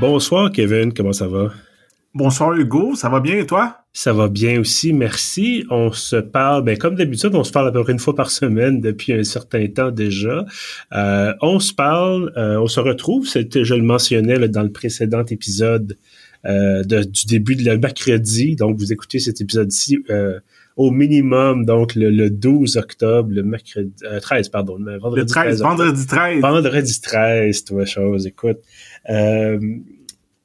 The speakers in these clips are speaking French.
Bonsoir Kevin, comment ça va? Bonsoir Hugo, ça va bien et toi? Ça va bien aussi, merci. On se parle, ben, comme d'habitude, on se parle à peu près une fois par semaine depuis un certain temps déjà. Euh, on se parle, euh, on se retrouve, c'était, je le mentionnais dans le précédent épisode euh, du début de le mercredi. Donc, vous écoutez cet épisode-ci au minimum, donc le, 12 octobre, le mercredi, 13, pardon, le vendredi 13. vendredi 13. Vendredi 13, toi, chose, écoute. Euh,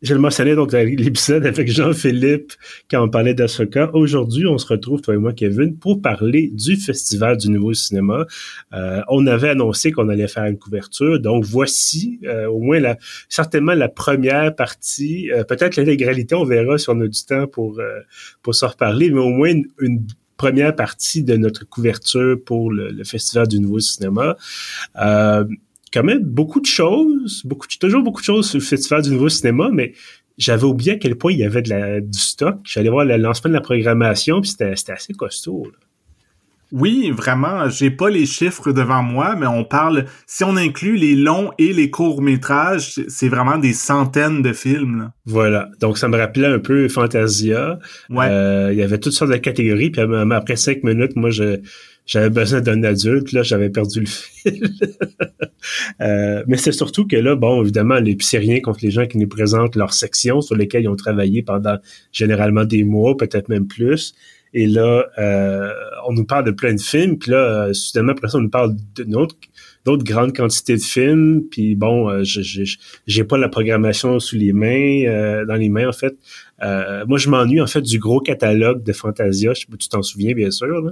je le mentionnais donc dans l'épisode avec Jean-Philippe quand on parlait d'Asoka. Aujourd'hui, on se retrouve, toi et moi, Kevin, pour parler du Festival du Nouveau Cinéma. Euh, on avait annoncé qu'on allait faire une couverture, donc voici euh, au moins la, certainement la première partie. Euh, peut-être l'intégralité, on verra si on a du temps pour, pour s'en reparler, mais au moins une, première partie de notre couverture pour le, le Festival du Nouveau Cinéma. Quand même beaucoup de choses, beaucoup toujours beaucoup de choses sur le Festival du Nouveau Cinéma, mais j'avais oublié à quel point il y avait de la, du stock. J'allais voir le lancement de la programmation, puis c'était assez costaud. Oui, vraiment. J'ai pas les chiffres devant moi, mais on parle. Si on inclut les longs et les courts métrages, c'est vraiment des centaines de films. Voilà. Donc ça me rappelait un peu Fantasia. Ouais. Euh, il y avait toutes sortes de catégories. Puis après cinq minutes, moi je j'avais besoin d'un adulte, là, j'avais perdu le fil. euh, mais c'est surtout que là, bon, évidemment, les c'est rien contre les gens qui nous présentent leurs sections sur lesquelles ils ont travaillé pendant généralement des mois, peut-être même plus. Et là, euh, on nous parle de plein de films, puis là, euh, soudainement, après ça, on nous parle d'autres d'autres grandes quantités de films. Puis bon, euh, j'ai pas la programmation sous les mains, euh, dans les mains en fait. moi, je m'ennuie en fait du gros catalogue de Fantasia. Je sais pas, tu t'en souviens bien sûr. Là.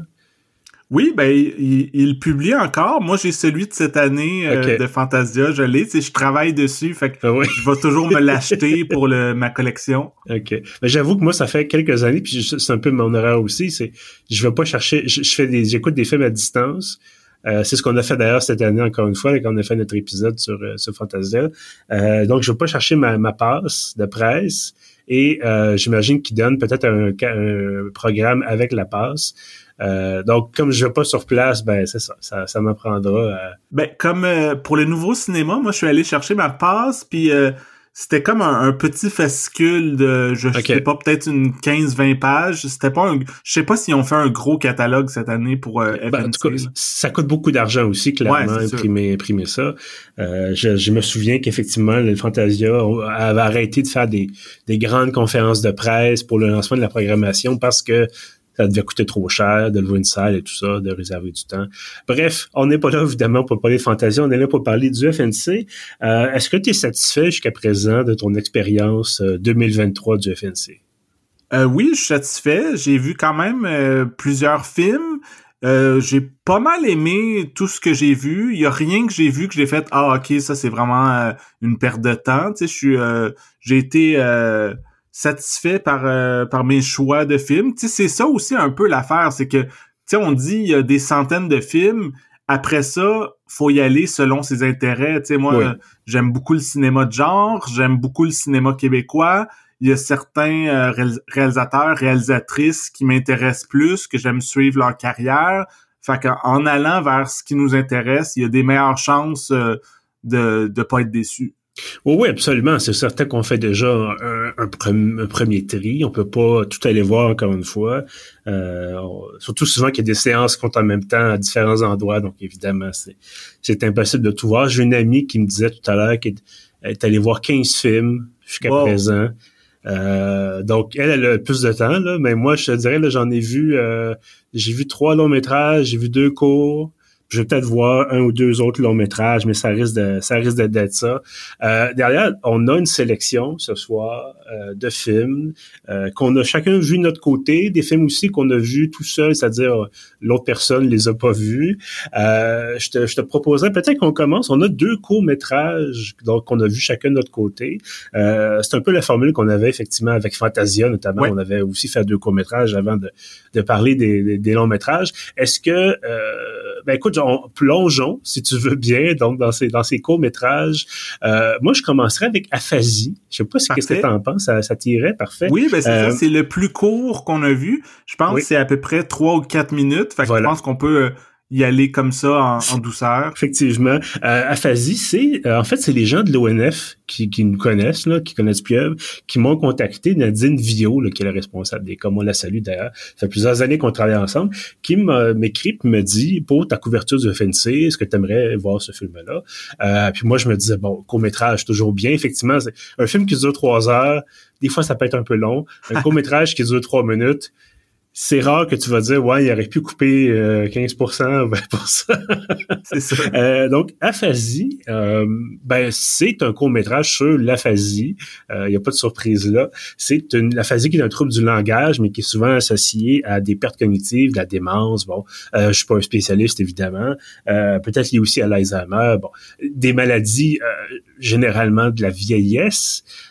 Oui, ben il, publie encore. Moi, j'ai celui de cette année euh, de Fantasia, je l'ai. Je travaille dessus, fait que ah je vais toujours me l'acheter pour le, ma collection. Ok. Ben, j'avoue que moi, ça fait quelques années, puis c'est un peu mon erreur aussi. C'est, je vais pas chercher. Je, fais des, j'écoute des films à distance. Euh, c'est ce qu'on a fait d'ailleurs cette année encore une fois quand on a fait notre épisode sur, euh, sur Fantasia. Euh, donc, je vais pas chercher ma, ma passe de presse et j'imagine qu'il donne peut-être un, un, programme avec la passe. Euh, donc, comme je vais pas sur place, ben c'est ça, ça, ça m'apprendra. Euh... Ben, comme euh, pour le nouveau cinéma, moi, je suis allé chercher ma passe, puis euh, c'était comme un, petit fascicule de, je sais pas, peut-être une 15-20 pages. C'était pas un, je sais pas s'ils ont fait un gros catalogue cette année pour euh, ben, en tout cas, ça coûte beaucoup d'argent aussi, clairement, imprimer, imprimer ça. Je, je, me souviens qu'effectivement, le Fantasia avait arrêté de faire des, des grandes conférences de presse pour le lancement de la programmation parce que ça devait coûter trop cher de louer une salle et tout ça, de réserver du temps. Bref, on n'est pas là évidemment pour parler de fantaisie, on est là pour parler du FNC. Euh, est-ce que tu es satisfait jusqu'à présent de ton expérience 2023 euh, du FNC? Euh, oui, je suis satisfait. J'ai vu quand même plusieurs films. j'ai pas mal aimé tout ce que j'ai vu. Il y a rien que j'ai vu que j'ai fait ah ok ça c'est vraiment une perte de temps. Tu sais, je suis j'ai été satisfait par euh, par mes choix de films. Tu sais, c'est ça aussi un peu l'affaire, c'est que tu sais, on dit il y a des centaines de films. Après ça, faut y aller selon ses intérêts. Tu sais, moi, j'aime beaucoup le cinéma de genre, j'aime beaucoup le cinéma québécois. Il y a certains euh, réalisateurs, réalisatrices qui m'intéressent plus, que j'aime suivre leur carrière. Fait qu'en allant vers ce qui nous intéresse, il y a des meilleures chances euh, de ne pas être déçu. Oui, oui, absolument. C'est certain qu'on fait déjà un, premier tri. On peut pas tout aller voir encore une fois. Euh, surtout souvent qu'il y a des séances qui comptent en même temps à différents endroits. Donc, évidemment, c'est impossible de tout voir. J'ai une amie qui me disait tout à l'heure qu'elle est allée voir 15 films jusqu'à présent. Euh, donc, elle, elle a plus de temps, là, mais moi, je te dirais, j'en ai vu, euh, j'ai vu trois longs métrages, j'ai vu deux cours, je vais peut-être voir un ou deux autres longs métrages, mais ça risque de, ça risque d'être ça. Euh, derrière, on a une sélection ce soir euh, de films euh, qu'on a chacun vu de notre côté, des films aussi qu'on a vus tout seul, c'est-à-dire l'autre personne les a pas vus. je, te, je te proposerais peut-être qu'on commence. On a deux courts métrages donc qu'on a vu chacun de notre côté. c'est un peu la formule qu'on avait effectivement avec Fantasia notamment. On avait aussi fait deux courts métrages avant de, de parler des, des, longs métrages. Est-ce que ben écoute, plongeons, si tu veux bien, donc dans ces, dans ces courts-métrages. Euh, moi, je commencerai avec Aphasie. Je sais pas si qu'est-ce que tu en penses, ça, ça t'irait, parfait. Oui, ben c'est ça, euh, c'est le plus court qu'on a vu. Je pense que c'est à peu près trois ou quatre minutes. Fait que je pense qu'on peut y aller comme ça en, douceur. Effectivement. Euh, aphasie, c'est euh, en fait c'est les gens de l'ONF qui, qui nous connaissent, là, qui connaissent Pieuvre, qui m'ont contacté, Nadine Vio, là, qui est la responsable des comme on la salue d'ailleurs, ça fait plusieurs années qu'on travaille ensemble, qui m'écrit me dit pour ta couverture du FNC, est-ce que tu aimerais voir ce film-là? Euh, puis moi je me disais bon, court-métrage, toujours bien. Effectivement, c'est un film qui dure trois heures, des fois ça peut être un peu long. Un court-métrage qui dure trois minutes c'est rare que tu vas dire ouais il aurait pu couper 15% ou 20% c'est ça. Euh, donc aphasie euh, ben c'est un court métrage sur l'aphasie. Il n'y a pas de surprise là. C'est une l'aphasie qui est un trouble du langage mais qui est souvent associé à des pertes cognitives de la démence. Bon euh, je suis pas un spécialiste évidemment. Euh, peut-être lié aussi à l'Alzheimer. Bon des maladies généralement de la vieillesse. euh,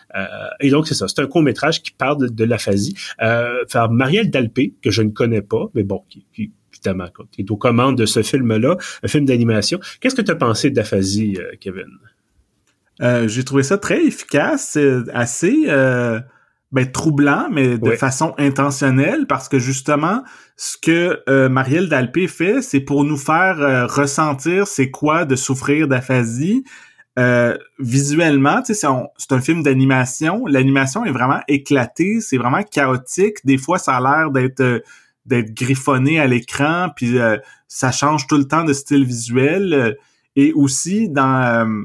et donc, c'est ça. C'est un court-métrage qui parle de, l'aphasie. Euh, par Marielle Dalpé, que je ne connais pas, mais bon, qui, qui évidemment, qui est aux commandes de ce film-là, un film d'animation. Qu'est-ce que tu as pensé d'aphasie, euh, Kevin? Euh, j'ai trouvé ça très efficace, assez euh, ben, troublant, mais de façon intentionnelle, parce que justement, ce que euh, Marielle Dalpé fait, c'est pour nous faire ressentir c'est quoi de souffrir d'aphasie, euh, visuellement, c'est un, un film d'animation. L'animation est vraiment éclatée, c'est vraiment chaotique. Des fois, ça a l'air d'être euh, d'être griffonné à l'écran, puis euh, ça change tout le temps de style visuel. Et aussi dans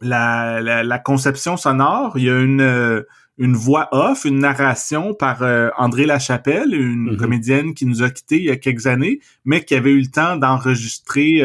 la, la, conception sonore, il y a une une voix off, une narration par André Lachapelle, une mm-hmm. comédienne qui nous a quittés il y a quelques années, mais qui avait eu le temps d'enregistrer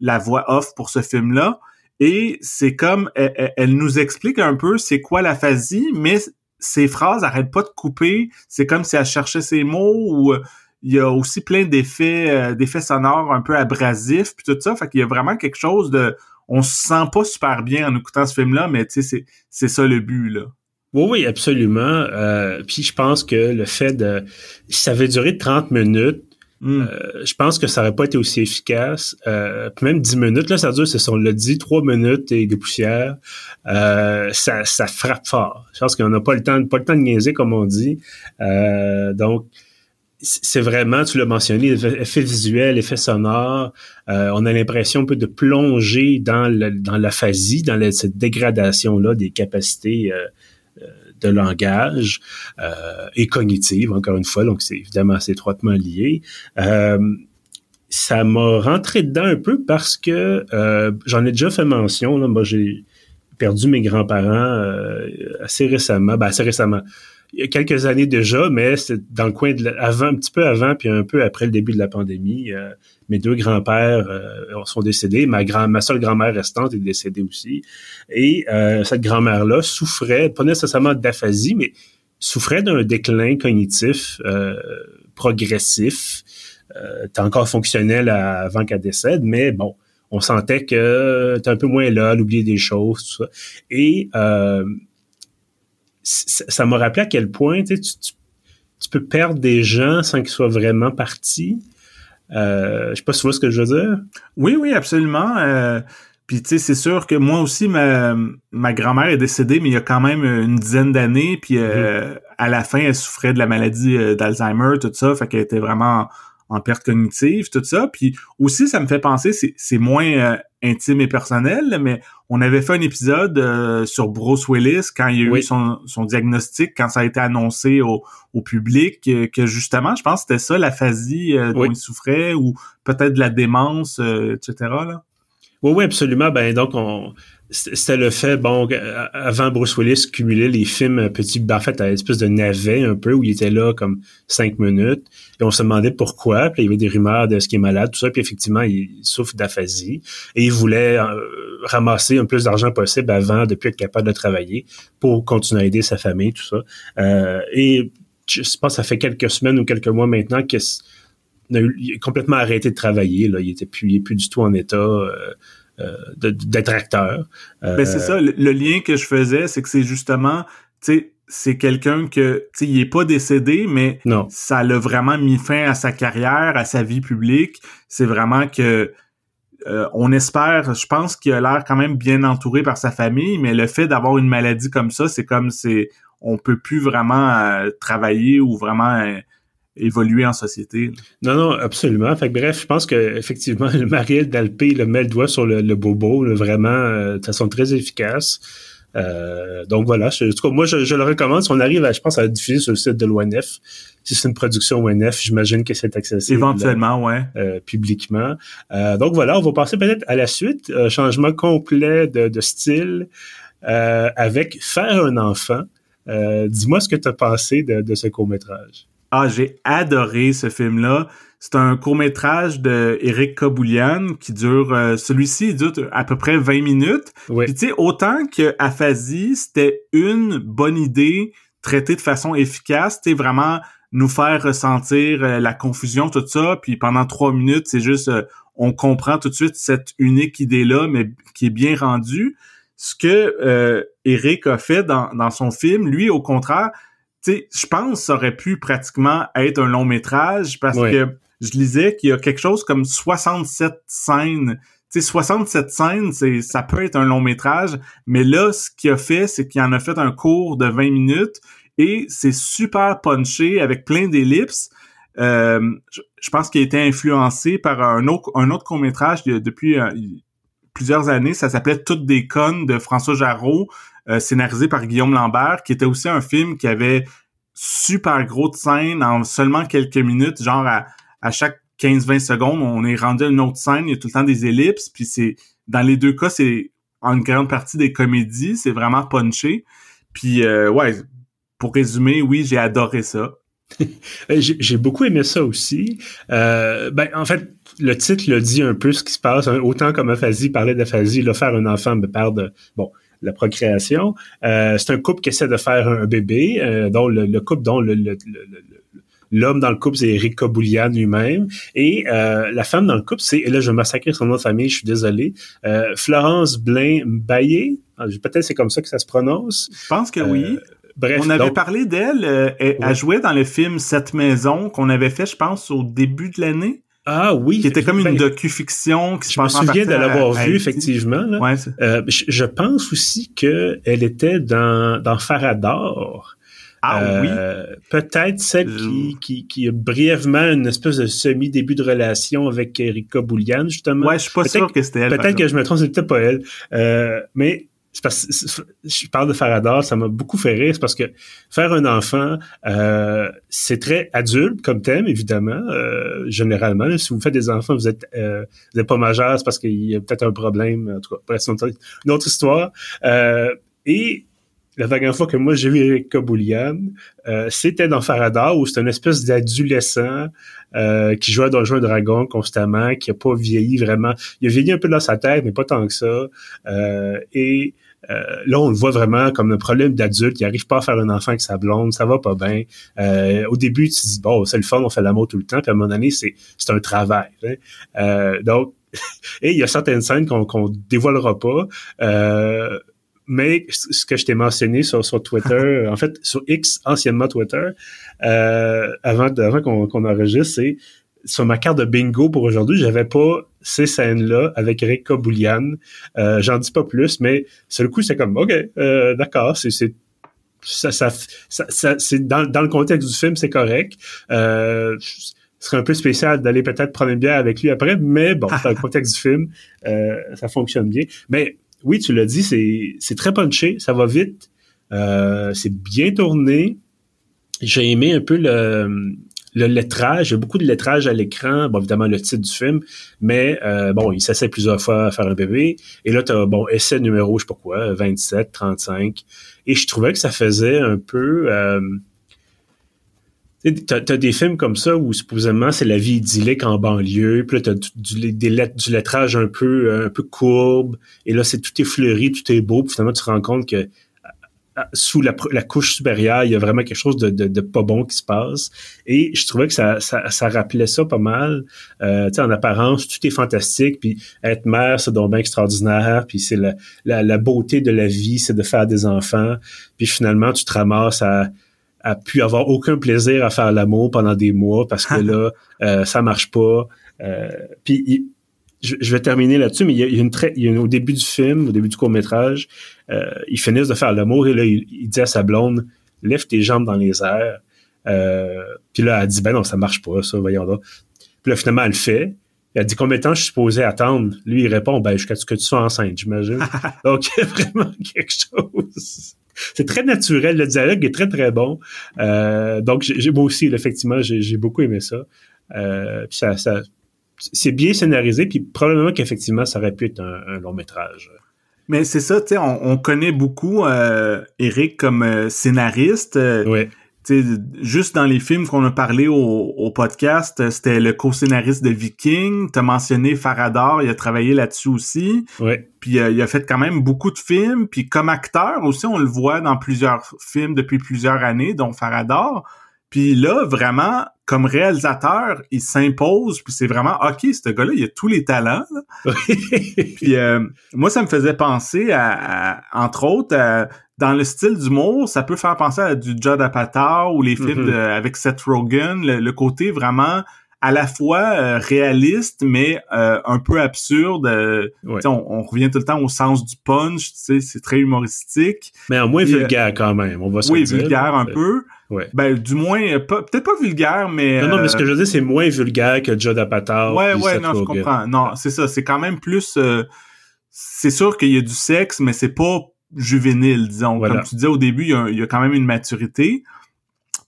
la voix off pour ce film-là. Et c'est comme, elle, nous explique un peu c'est quoi l'aphasie, mais ses phrases n'arrêtent pas de couper. C'est comme si elle cherchait ses mots ou euh, il y a aussi plein d'effets euh, d'effets sonores un peu abrasifs puis tout ça. Fait qu'il y a vraiment quelque chose de... On se sent pas super bien en écoutant ce film-là, mais tu sais, c'est ça le but, là. Oui, oui, absolument. Euh, puis je pense que le fait de... Ça avait duré 30 minutes, Hmm. Euh, je pense que ça aurait pas été aussi efficace. Euh, même 10 minutes, là, ça dure, c'est on l'a dit, 3 minutes et des poussières. Euh, ça, ça frappe fort. Je pense qu'on n'a pas le temps, pas le temps de niaiser, comme on dit. Euh, donc, c'est vraiment, tu l'as mentionné, effet visuel, effet sonore. on a l'impression un peu de plonger dans, le, dans l'aphasie, dans cette dégradation-là des capacités de langage euh, et cognitive, encore une fois, donc c'est évidemment assez étroitement lié. Euh, ça m'a rentré dedans un peu parce que euh, j'en ai déjà fait mention. Là, moi, j'ai perdu mes grands-parents assez récemment, ben assez récemment il y a quelques années déjà, mais c'est dans le coin de avant, un petit peu avant, puis un peu après le début de la pandémie. Euh, mes deux grands-pères euh, sont décédés. Ma grand, ma seule grand-mère restante est décédée aussi. Et euh, cette grand-mère-là souffrait, pas nécessairement d'aphasie, mais souffrait d'un déclin cognitif progressif. Euh, t'es encore fonctionnel avant qu'elle décède, mais bon, on sentait que t'es un peu moins là, à oublier des choses, tout ça. Et ça m'a rappelé à quel point tu, tu, peux perdre des gens sans qu'ils soient vraiment partis. Euh, je sais pas si tu vois ce que je veux dire. Oui, oui, absolument. Euh, puis tu sais, c'est sûr que moi aussi, ma, ma grand-mère est décédée, mais il y a quand même une dizaine d'années. Puis euh, mm-hmm. à la fin, elle souffrait de la maladie euh, d'Alzheimer, tout ça. Fait qu'elle était vraiment en perte cognitive, tout ça. Puis aussi, ça me fait penser, c'est moins euh, intime et personnel, mais on avait fait un épisode euh, sur Bruce Willis quand il y a eu son, son, diagnostic, quand ça a été annoncé au, au public, euh, que justement, je pense que c'était ça, l'aphasie dont il souffrait, ou peut-être de la démence, etc. Là. Oui, oui, absolument. Ben donc on c'était le fait, bon, avant Bruce Willis cumulait les films petit, ben, en fait, à une espèce de navet un peu où il était là comme cinq minutes et on se demandait pourquoi, puis il y avait des rumeurs de ce qui est malade, tout ça, puis effectivement, il souffre d'aphasie et il voulait euh, ramasser un plus d'argent possible avant de plus être capable de travailler pour continuer à aider sa famille, tout ça. Euh, et je pense que ça fait quelques semaines ou quelques mois maintenant qu'il a, complètement arrêté de travailler, là, il était plus, il plus du tout en état euh, euh, d'être acteur. Euh, ben c'est ça, le, lien que je faisais, c'est que c'est justement, tu sais, c'est quelqu'un que, tu sais, il est pas décédé, mais non. ça l'a vraiment mis fin à sa carrière, à sa vie publique. C'est vraiment que euh, on espère, je pense qu'il a l'air quand même bien entouré par sa famille, mais le fait d'avoir une maladie comme ça, c'est comme c'est on peut plus vraiment travailler ou vraiment évoluer en société. Non, non, absolument. Fait bref, je pense que effectivement, Marielle Dalpé le met le doigt sur le, bobo, vraiment euh, de façon très efficace. Euh, donc voilà, en tout cas, moi je, le recommande. Si on arrive, à, je pense, à diffuser sur le site de l'ONF, si c'est une production ONF, j'imagine que c'est accessible. Éventuellement, ouais. Euh, publiquement. Euh, donc voilà, on va passer peut-être à la suite. changement complet de, style avec Faire un enfant. Dis-moi ce que tu as pensé de, de ce court-métrage. Ah, j'ai adoré ce film-là. C'est un court-métrage de Eric Kaboulian qui dure euh, celui-ci dure à peu près 20 minutes. Puis tu sais autant que Aphasie, c'était une bonne idée traitée de façon efficace, tu vraiment nous faire ressentir euh, la confusion tout ça, puis pendant trois minutes, c'est juste euh, on comprend tout de suite cette unique idée-là, mais qui est bien rendue. Ce que Eric a fait dans, dans son film, lui, au contraire, sais, je pense que ça aurait pu pratiquement être un long métrage parce que je lisais qu'il y a quelque chose comme 67 scènes. Tu sais, 67 scènes, c'est, ça peut être un long métrage, mais là, ce qu'il a fait, c'est qu'il en a fait un cours de 20 minutes et c'est super punché avec plein d'ellipses. Euh, je, pense qu'il a été influencé par un autre, un autre court métrage depuis euh, plusieurs années. Ça s'appelait Toutes des connes de François Jarreau, scénarisé par Guillaume Lambert, qui était aussi un film qui avait super gros de scènes en seulement quelques minutes, genre à, chaque 15-20 secondes, on est rendu à une autre scène, il y a tout le temps des ellipses, puis c'est dans les deux cas, c'est en grande partie des comédies, c'est vraiment punché. Puis euh, ouais, pour résumer, oui, j'ai adoré ça. j'ai beaucoup aimé ça aussi. Euh, ben, en fait, le titre le dit un peu ce qui se passe. Autant comme aphasie parlait d'aphasie, là, faire un enfant me perd de bon la procréation. Euh, c'est un couple qui essaie de faire un bébé, euh, dont le, couple dont le, L'homme dans le couple, c'est Eric Kaboulian lui-même. Et euh, la femme dans le couple, c'est, et là je vais massacrer son nom de famille, je suis désolé, euh, Florence Blain Baillé. Ah, peut-être c'est comme ça que ça se prononce. Je pense que oui. Bref, on avait parlé d'elle. elle, a joué dans le film Cette maison qu'on avait fait, je pense, au début de l'année. Ah oui. Qui était comme une docu-fiction qui se Je me souviens de l'avoir vu, effectivement. Ouais, euh, je, je, pense aussi qu'elle était dans, dans Farador. Ah oui. Euh, peut-être celle qui, qui, qui, a brièvement une espèce de semi-début de relation avec Erika Boulian, justement. Ouais, je suis pas sûr que c'était elle. Peut-être que je me trompe, c'est peut-être pas elle. Euh, mais parce je parle de Faradar, ça m'a beaucoup fait rire, c'est parce que faire un enfant, euh, c'est très adulte comme thème, évidemment, euh, généralement. si vous faites des enfants, vous êtes, euh, vous êtes pas majeur, c'est parce qu'il y a peut-être un problème, en tout cas, c'est une autre histoire. Euh, et la dernière fois que moi j'ai vu Eric Kaboulian, euh, c'était dans Faradar où c'est une espèce d'adolescent euh, qui joue à Donjons Dragon constamment, qui a pas vieilli vraiment. Il a vieilli un peu dans sa tête, mais pas tant que ça. Euh, et là, on le voit vraiment comme un problème d'adulte. Il arrive pas à faire un enfant avec sa blonde, ça va pas bien. au début, tu dis bon, c'est le fun, on fait l'amour tout le temps. Puis à un moment donné, c'est un travail. Hein. donc et il y a certaines scènes qu'on qu'on dévoilera pas. Euh, mais ce que je t'ai mentionné sur, sur Twitter, en fait, sur X, anciennement Twitter, euh, avant, avant qu'on enregistre, c'est sur ma carte de bingo pour aujourd'hui, j'avais pas ces scènes-là avec Rick Kaboulian. Euh, J'en dis pas plus, mais sur le coup, c'est comme, OK, euh, d'accord, c'est ça, ça, ça, c'est dans, dans le contexte du film, c'est correct. Euh, ce serait un peu spécial d'aller peut-être prendre une bière avec lui après, mais bon, dans le contexte du film, euh, ça fonctionne bien. Mais oui, tu l'as dit, c'est très punché, ça va vite, euh, c'est bien tourné. J'ai aimé un peu le, le lettrage, a beaucoup de lettrage à l'écran, bon évidemment le titre du film, mais euh, bon, il s'essaie plusieurs fois à faire un bébé, et là tu as bon essai numéro je sais pas quoi, 27, 35, et je trouvais que ça faisait un peu euh, T'as as des films comme ça où supposément c'est la vie idyllique en banlieue, puis là t'as du, des lettres, du lettrage un peu un peu courbe, et là c'est tout est fleuri, tout est beau, puis finalement tu te rends compte que sous la, couche supérieure, il y a vraiment quelque chose de, de, pas bon qui se passe. Et je trouvais que ça, ça, ça rappelait ça pas mal. Euh, en apparence, tout est fantastique. Puis être mère, c'est donc bien extraordinaire. Puis c'est la, la, la, beauté de la vie, c'est de faire des enfants. Puis finalement, tu te ramasses à a pu avoir aucun plaisir à faire l'amour pendant des mois parce que là, euh, ça marche pas. Euh, puis je, vais terminer là-dessus, mais il y a, une très, il y a au début du film, au début du court métrage, euh, ils finissent de faire l'amour et là, il, dit à sa blonde, lève tes jambes dans les airs. puis là, elle dit, ben non, ça marche pas, ça, voyons là. Puis là, finalement, elle le fait. Elle dit combien de temps je suis supposé attendre. Lui, il répond, ben, jusqu'à ce que tu sois enceinte, j'imagine. Donc, il y a vraiment quelque chose. C'est très naturel. Le dialogue est très, très bon. Euh, donc, j'ai, moi aussi, effectivement, j'ai, beaucoup aimé ça. Euh, puis ça, ça c'est bien scénarisé, puis probablement qu'effectivement, ça aurait pu être un, long métrage. Mais c'est ça, tu sais, on, connaît beaucoup euh, Eric comme euh, scénariste. Oui juste dans les films qu'on a parlé au, podcast, c'était le co-scénariste de Viking. T'as mentionné Faradar, il a travaillé là-dessus aussi. Ouais. Puis euh, il a fait quand même beaucoup de films. Puis comme acteur aussi, on le voit dans plusieurs films depuis plusieurs années, dont Faradar. Puis là, vraiment, comme réalisateur, il s'impose. Puis c'est vraiment, OK, ce gars-là, il a tous les talents. puis euh, moi, ça me faisait penser à, entre autres, à dans le style d'humour, ça peut faire penser à du Judd Apatow ou les films mm-hmm. avec Seth Rogen, le, côté vraiment à la fois euh, réaliste mais euh, un peu absurde. Euh, on, revient tout le temps au sens du punch, c'est très humoristique. Mais en moins vulgaire quand même, on va se Oui, vulgaire un peu. Ben du moins peut-être pas vulgaire mais Non non, mais ce que je veux dire c'est moins vulgaire que Judd Apatow. Ouais ouais, non, je comprends. Non, c'est ça, c'est quand même plus c'est sûr qu'il y a du sexe mais c'est pas juvénile, disons. Comme tu disais au début, il y, a, quand même une maturité.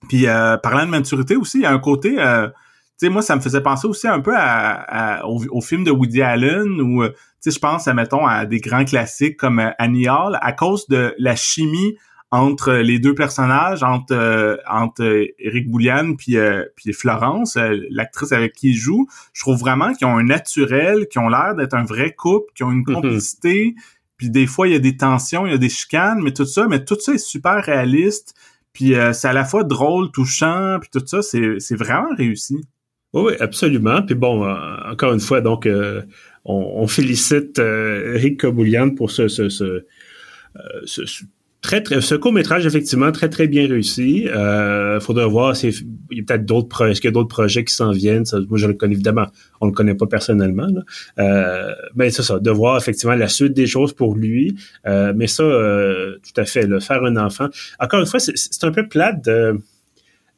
Puis euh, parlant de maturité aussi, il y a un côté, euh, tu sais, moi, ça me faisait penser aussi un peu à, au, film de Woody Allen euh, tu sais, je pense, à, mettons, à des grands classiques comme euh, Annie Hall, à cause de la chimie entre les deux personnages, entre entre Eric Boulian puis puis Florence, l'actrice avec qui il joue, je trouve vraiment qu'ils ont un naturel, qu'ils ont l'air d'être un vrai couple, qu'ils ont une mm-hmm. complicité, puis des fois, il y a des tensions, il y a des chicanes, mais tout ça, mais tout ça est super réaliste. Puis euh, c'est à la fois drôle, touchant, puis tout ça, c'est vraiment réussi. Oui, absolument. Puis bon, euh, encore une fois, donc, euh, on, félicite Eric Coboulian pour ce, ce, ce, ce très, très, ce court-métrage, effectivement, très, très bien réussi. Euh, faudra voir s'il y a peut-être d'autres projets, est-ce qu'il y a d'autres projets qui s'en viennent? moi, je le connais évidemment. On le connaît pas personnellement. Là. Euh, mais c'est ça, de voir effectivement la suite des choses pour lui. Euh, mais ça, euh, tout à fait, le faire un enfant. Encore une fois, c'est, un peu plate de,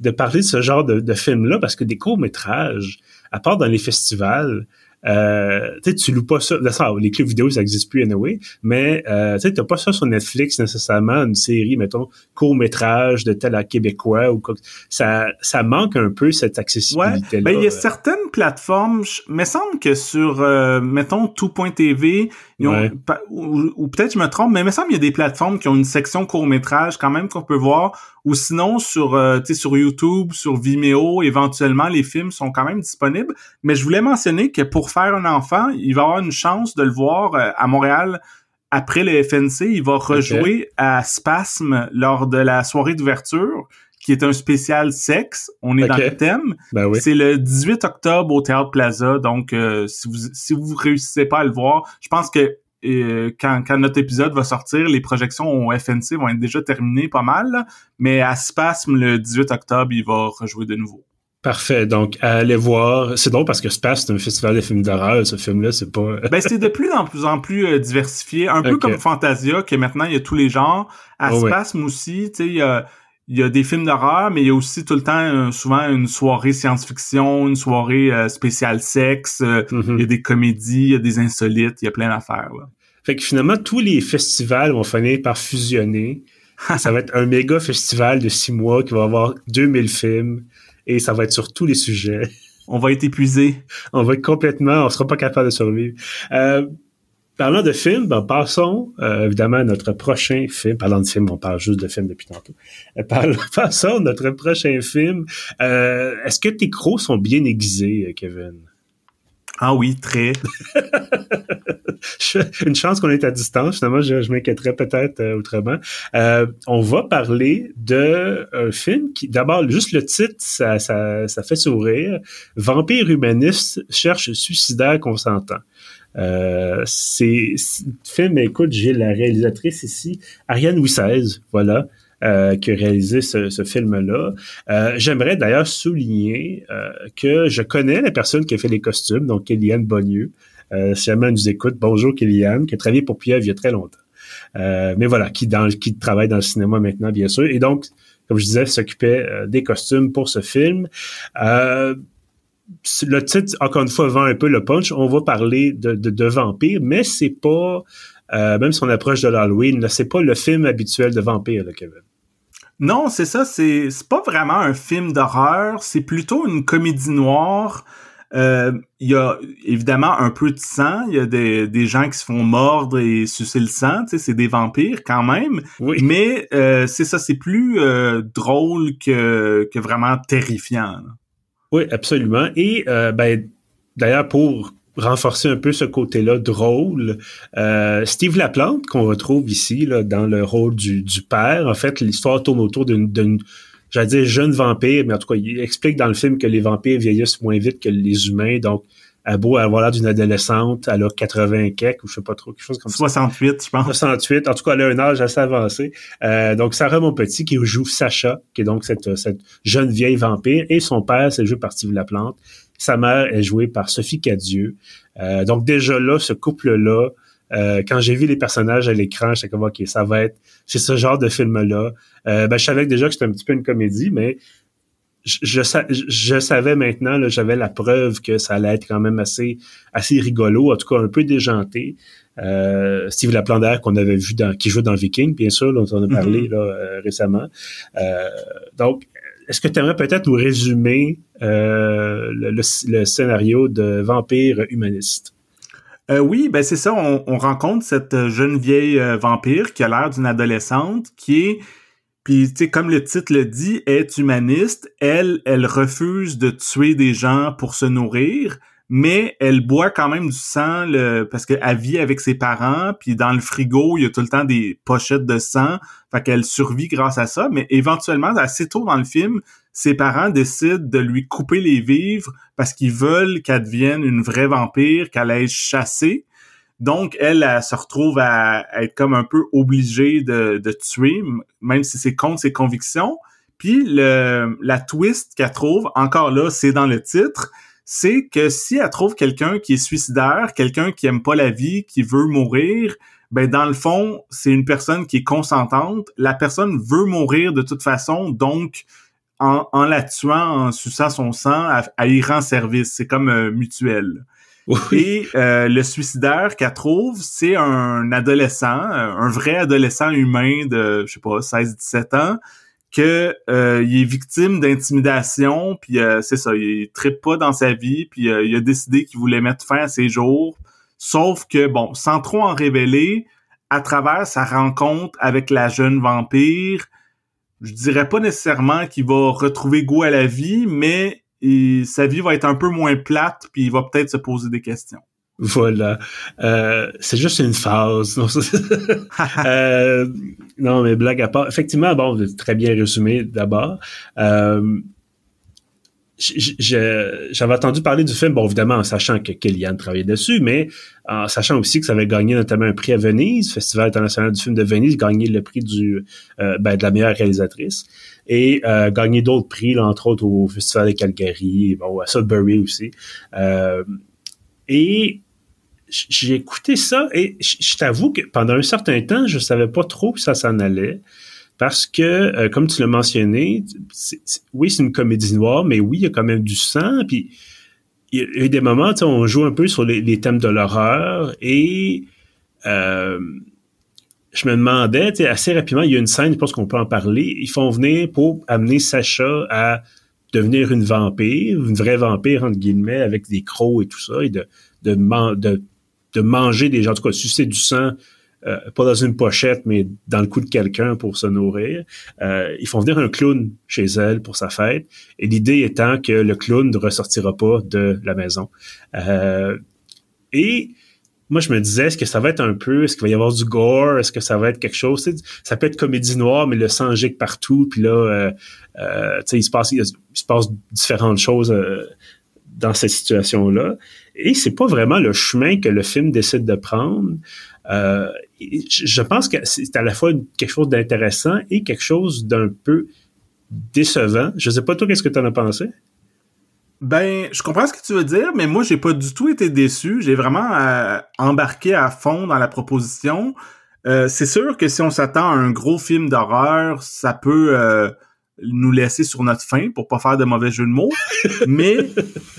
de parler de ce genre de, de film-là parce que des courts-métrages, à part dans les festivals, euh, tu loues pas ça. les clips vidéo, ça existe plus anyway, mais euh, tu n'as pas ça sur Netflix nécessairement, une série, mettons, court-métrage de tel à québécois ou quoi. Ça, ça manque un peu cette accessibilité-là. Ben, il y a certaines plateformes, il me semble que sur, euh, mettons, tout.tv, ou, peut-être je me trompe, mais il me semble qu'il y a des plateformes qui ont une section court-métrage quand même qu'on peut voir, ou sinon sur, euh, sur YouTube, sur Vimeo, éventuellement, les films sont quand même disponibles. Mais je voulais mentionner que pour faire un enfant, il va avoir une chance de le voir euh, à Montréal après le FNC. Il va rejouer à Spasme lors de la soirée d'ouverture qui est un spécial sexe. On est dans le thème. Ben oui. C'est le 18 octobre au Théâtre Plaza. Donc, euh, si vous si vous réussissez pas à le voir, je pense que euh, quand, quand, notre épisode va sortir, les projections au FNC vont être déjà terminées pas mal. mais à Spasme, le 18 octobre, il va rejouer de nouveau. Parfait. Donc, allez voir. C'est drôle parce que Spasme, c'est un festival de films d'horreur. Ce film-là, c'est pas... ben, c'est de plus en plus en plus euh, diversifié. Un peu comme Fantasia, que maintenant, il y a tous les genres. À oh, Spasme aussi, tu sais, il y a il y a des films d'horreur, mais il y a aussi tout le temps euh, souvent une soirée science-fiction, une soirée euh, spéciale sexe. Euh, mm-hmm. Il y a des comédies, il y a des insolites, il y a plein d'affaires. Fait que finalement, tous les festivals vont finir par fusionner. ça va être un méga festival de six mois qui va avoir 2000 films et ça va être sur tous les sujets. On va être épuisé. On va être complètement, on sera pas capable de survivre. Euh, Parlant de films, ben, passons euh, évidemment à notre prochain film. Parlant de film, on parle juste de film depuis tantôt. Euh, passons à notre prochain film. Euh, est-ce que tes crocs sont bien aiguisés, Kevin? Ah oui, très. Une chance qu'on est à distance. Finalement, je, je m'inquiéterais peut-être autrement. on va parler de un film qui, d'abord, juste le titre, ça, ça, ça fait sourire. Vampire humaniste cherche suicidaire consentant. Euh, c'est film, écoute, j'ai la réalisatrice ici, Ariane Wissez, voilà, euh, qui a réalisé ce, film-là. Euh, J'aimerais d'ailleurs souligner que je connais la personne qui a fait les costumes, donc Kellyanne Bonnieux. Si jamais elle nous écoute, bonjour Kellyanne, qui a travaillé pour Pierre il y a très longtemps. Mais voilà, qui, dans, qui travaille dans le cinéma maintenant, bien sûr. Et donc, comme je disais, s'occupait des costumes pour ce film. Le titre, encore une fois, vend un peu le punch. On va parler de, de, de vampires, mais c'est pas, même si on approche de l'Halloween, c'est pas le film habituel de vampire, là, Kevin. Non, c'est ça, c'est pas vraiment un film d'horreur, c'est plutôt une comédie noire. Euh, il y a évidemment un peu de sang, il y a des, des gens qui se font mordre et sucer le sang, c'est des vampires quand même. Oui. Mais euh, c'est ça, c'est plus euh, drôle que, que vraiment terrifiant. Oui, absolument. Et ben d'ailleurs pour renforcer un peu ce côté-là drôle. Euh, Steve Laplante, qu'on retrouve ici dans le rôle du, du père, en fait, l'histoire tourne autour d'une, j'allais dire jeune vampire, mais en tout cas, il explique dans le film que les vampires vieillissent moins vite que les humains, donc elle beau avoir l'air d'une adolescente, elle a 80 quelques, ou je sais pas trop, quelque chose comme 68, ça. je pense. 68, en tout cas, elle a un âge assez avancé. Euh, donc, Sarah Monpetit, qui joue Sacha, qui est donc cette, cette jeune vieille vampire, et son père, c'est joué par Steve Laplante. Sa mère est jouée par Sophie Cadieux. Euh, donc déjà là, ce couple-là, euh, quand j'ai vu les personnages à l'écran, j'étais comme ok, ça va être, c'est ce genre de film-là. Euh, ben, je savais déjà que c'était un petit peu une comédie, mais je, je, savais maintenant, j'avais la preuve que ça allait être quand même assez, assez rigolo, en tout cas un peu déjanté. Euh, Steve Laplandaire qu'on avait vu dans, qui joue dans Viking, bien sûr, dont on a parlé mm-hmm. là, récemment. donc, est-ce que tu aimerais peut-être nous résumer euh, le, scénario de vampire humaniste? Euh, oui, ben c'est ça. On, rencontre cette jeune vieille euh, vampire qui a l'air d'une adolescente, qui est, puis tu sais, comme le titre le dit, est humaniste. Elle, elle refuse de tuer des gens pour se nourrir, mais elle boit quand même du sang parce qu'elle vit avec ses parents, puis dans le frigo, il y a tout le temps des pochettes de sang, fait qu'elle survit grâce à ça, mais éventuellement, assez tôt dans le film, ses parents décident de lui couper les vivres parce qu'ils veulent qu'elle devienne une vraie vampire, qu'elle aille chasser. Donc, elle, elle, se retrouve à, être comme un peu obligée de, de tuer, même si c'est contre ses convictions. Puis, le, la twist qu'elle trouve, encore là, c'est dans le titre, c'est que si elle trouve quelqu'un qui est suicidaire, quelqu'un qui aime pas la vie, qui veut mourir, ben dans le fond, c'est une personne qui est consentante. La personne veut mourir de toute façon, donc en, en la tuant, en suçant son sang, elle, y rend service. C'est comme euh, mutuel. Et euh, le suicidaire qu'elle trouve, c'est un adolescent, un vrai adolescent humain de, je sais pas, 16-17 ans, que euh, il est victime d'intimidation, puis euh, c'est ça, il trippe pas dans sa vie, puis euh, il a décidé qu'il voulait mettre fin à ses jours. Sauf que bon, sans trop en révéler, à travers sa rencontre avec la jeune vampire, je dirais pas nécessairement qu'il va retrouver goût à la vie, mais sa vie va être un peu moins plate, puis il va peut-être se poser des questions. Voilà. Euh, c'est juste une phase. Non, euh, mais blague à part. Effectivement, bon, très bien résumé d'abord. Euh, j'avais entendu parler du film, bon, évidemment, en sachant que Kellyanne travaillait dessus, mais en sachant aussi que ça avait gagné notamment un prix à Venise, Festival international du film de Venise, gagné le prix du ben, de la meilleure réalisatrice, et gagné d'autres prix, là, entre autres au Festival de Calgary, bon, à Sudbury aussi. et j'ai écouté ça et je t'avoue que pendant un certain temps, je savais pas trop où ça s'en allait. Parce que, euh, comme tu l'as mentionné, oui, c'est une comédie noire, mais oui, il y a quand même du sang. Puis il y a eu des moments, où on joue un peu sur les, thèmes de l'horreur et euh, je me demandais, assez rapidement, il y a une scène, je pense qu'on peut en parler. Ils font venir pour amener Sacha à devenir une vampire, une vraie vampire entre guillemets, avec des crocs et tout ça, et de manger des gens, en tout cas sucer du sang, euh, pas dans une pochette, mais dans le cou de quelqu'un pour se nourrir. Euh, ils font venir un clown chez elle pour sa fête, et l'idée étant que le clown ne ressortira pas de la maison. Euh, et moi, je me disais, est-ce que ça va être un peu, est-ce qu'il va y avoir du gore, est-ce que ça va être quelque chose, ça peut être comédie noire, mais le sang gicle partout, puis là, se passe, il, se passe différentes choses dans cette situation-là. Et c'est pas vraiment le chemin que le film décide de prendre. Je pense que c'est à la fois quelque chose d'intéressant et quelque chose d'un peu décevant. Je sais pas toi qu'est-ce que tu en as pensé? Ben, je comprends ce que tu veux dire, mais moi j'ai pas du tout été déçu. J'ai vraiment euh, embarqué à fond dans la proposition. Euh, c'est sûr que si on s'attend à un gros film d'horreur, ça peut nous laisser sur notre faim pour pas faire de mauvais jeu de mots. Mais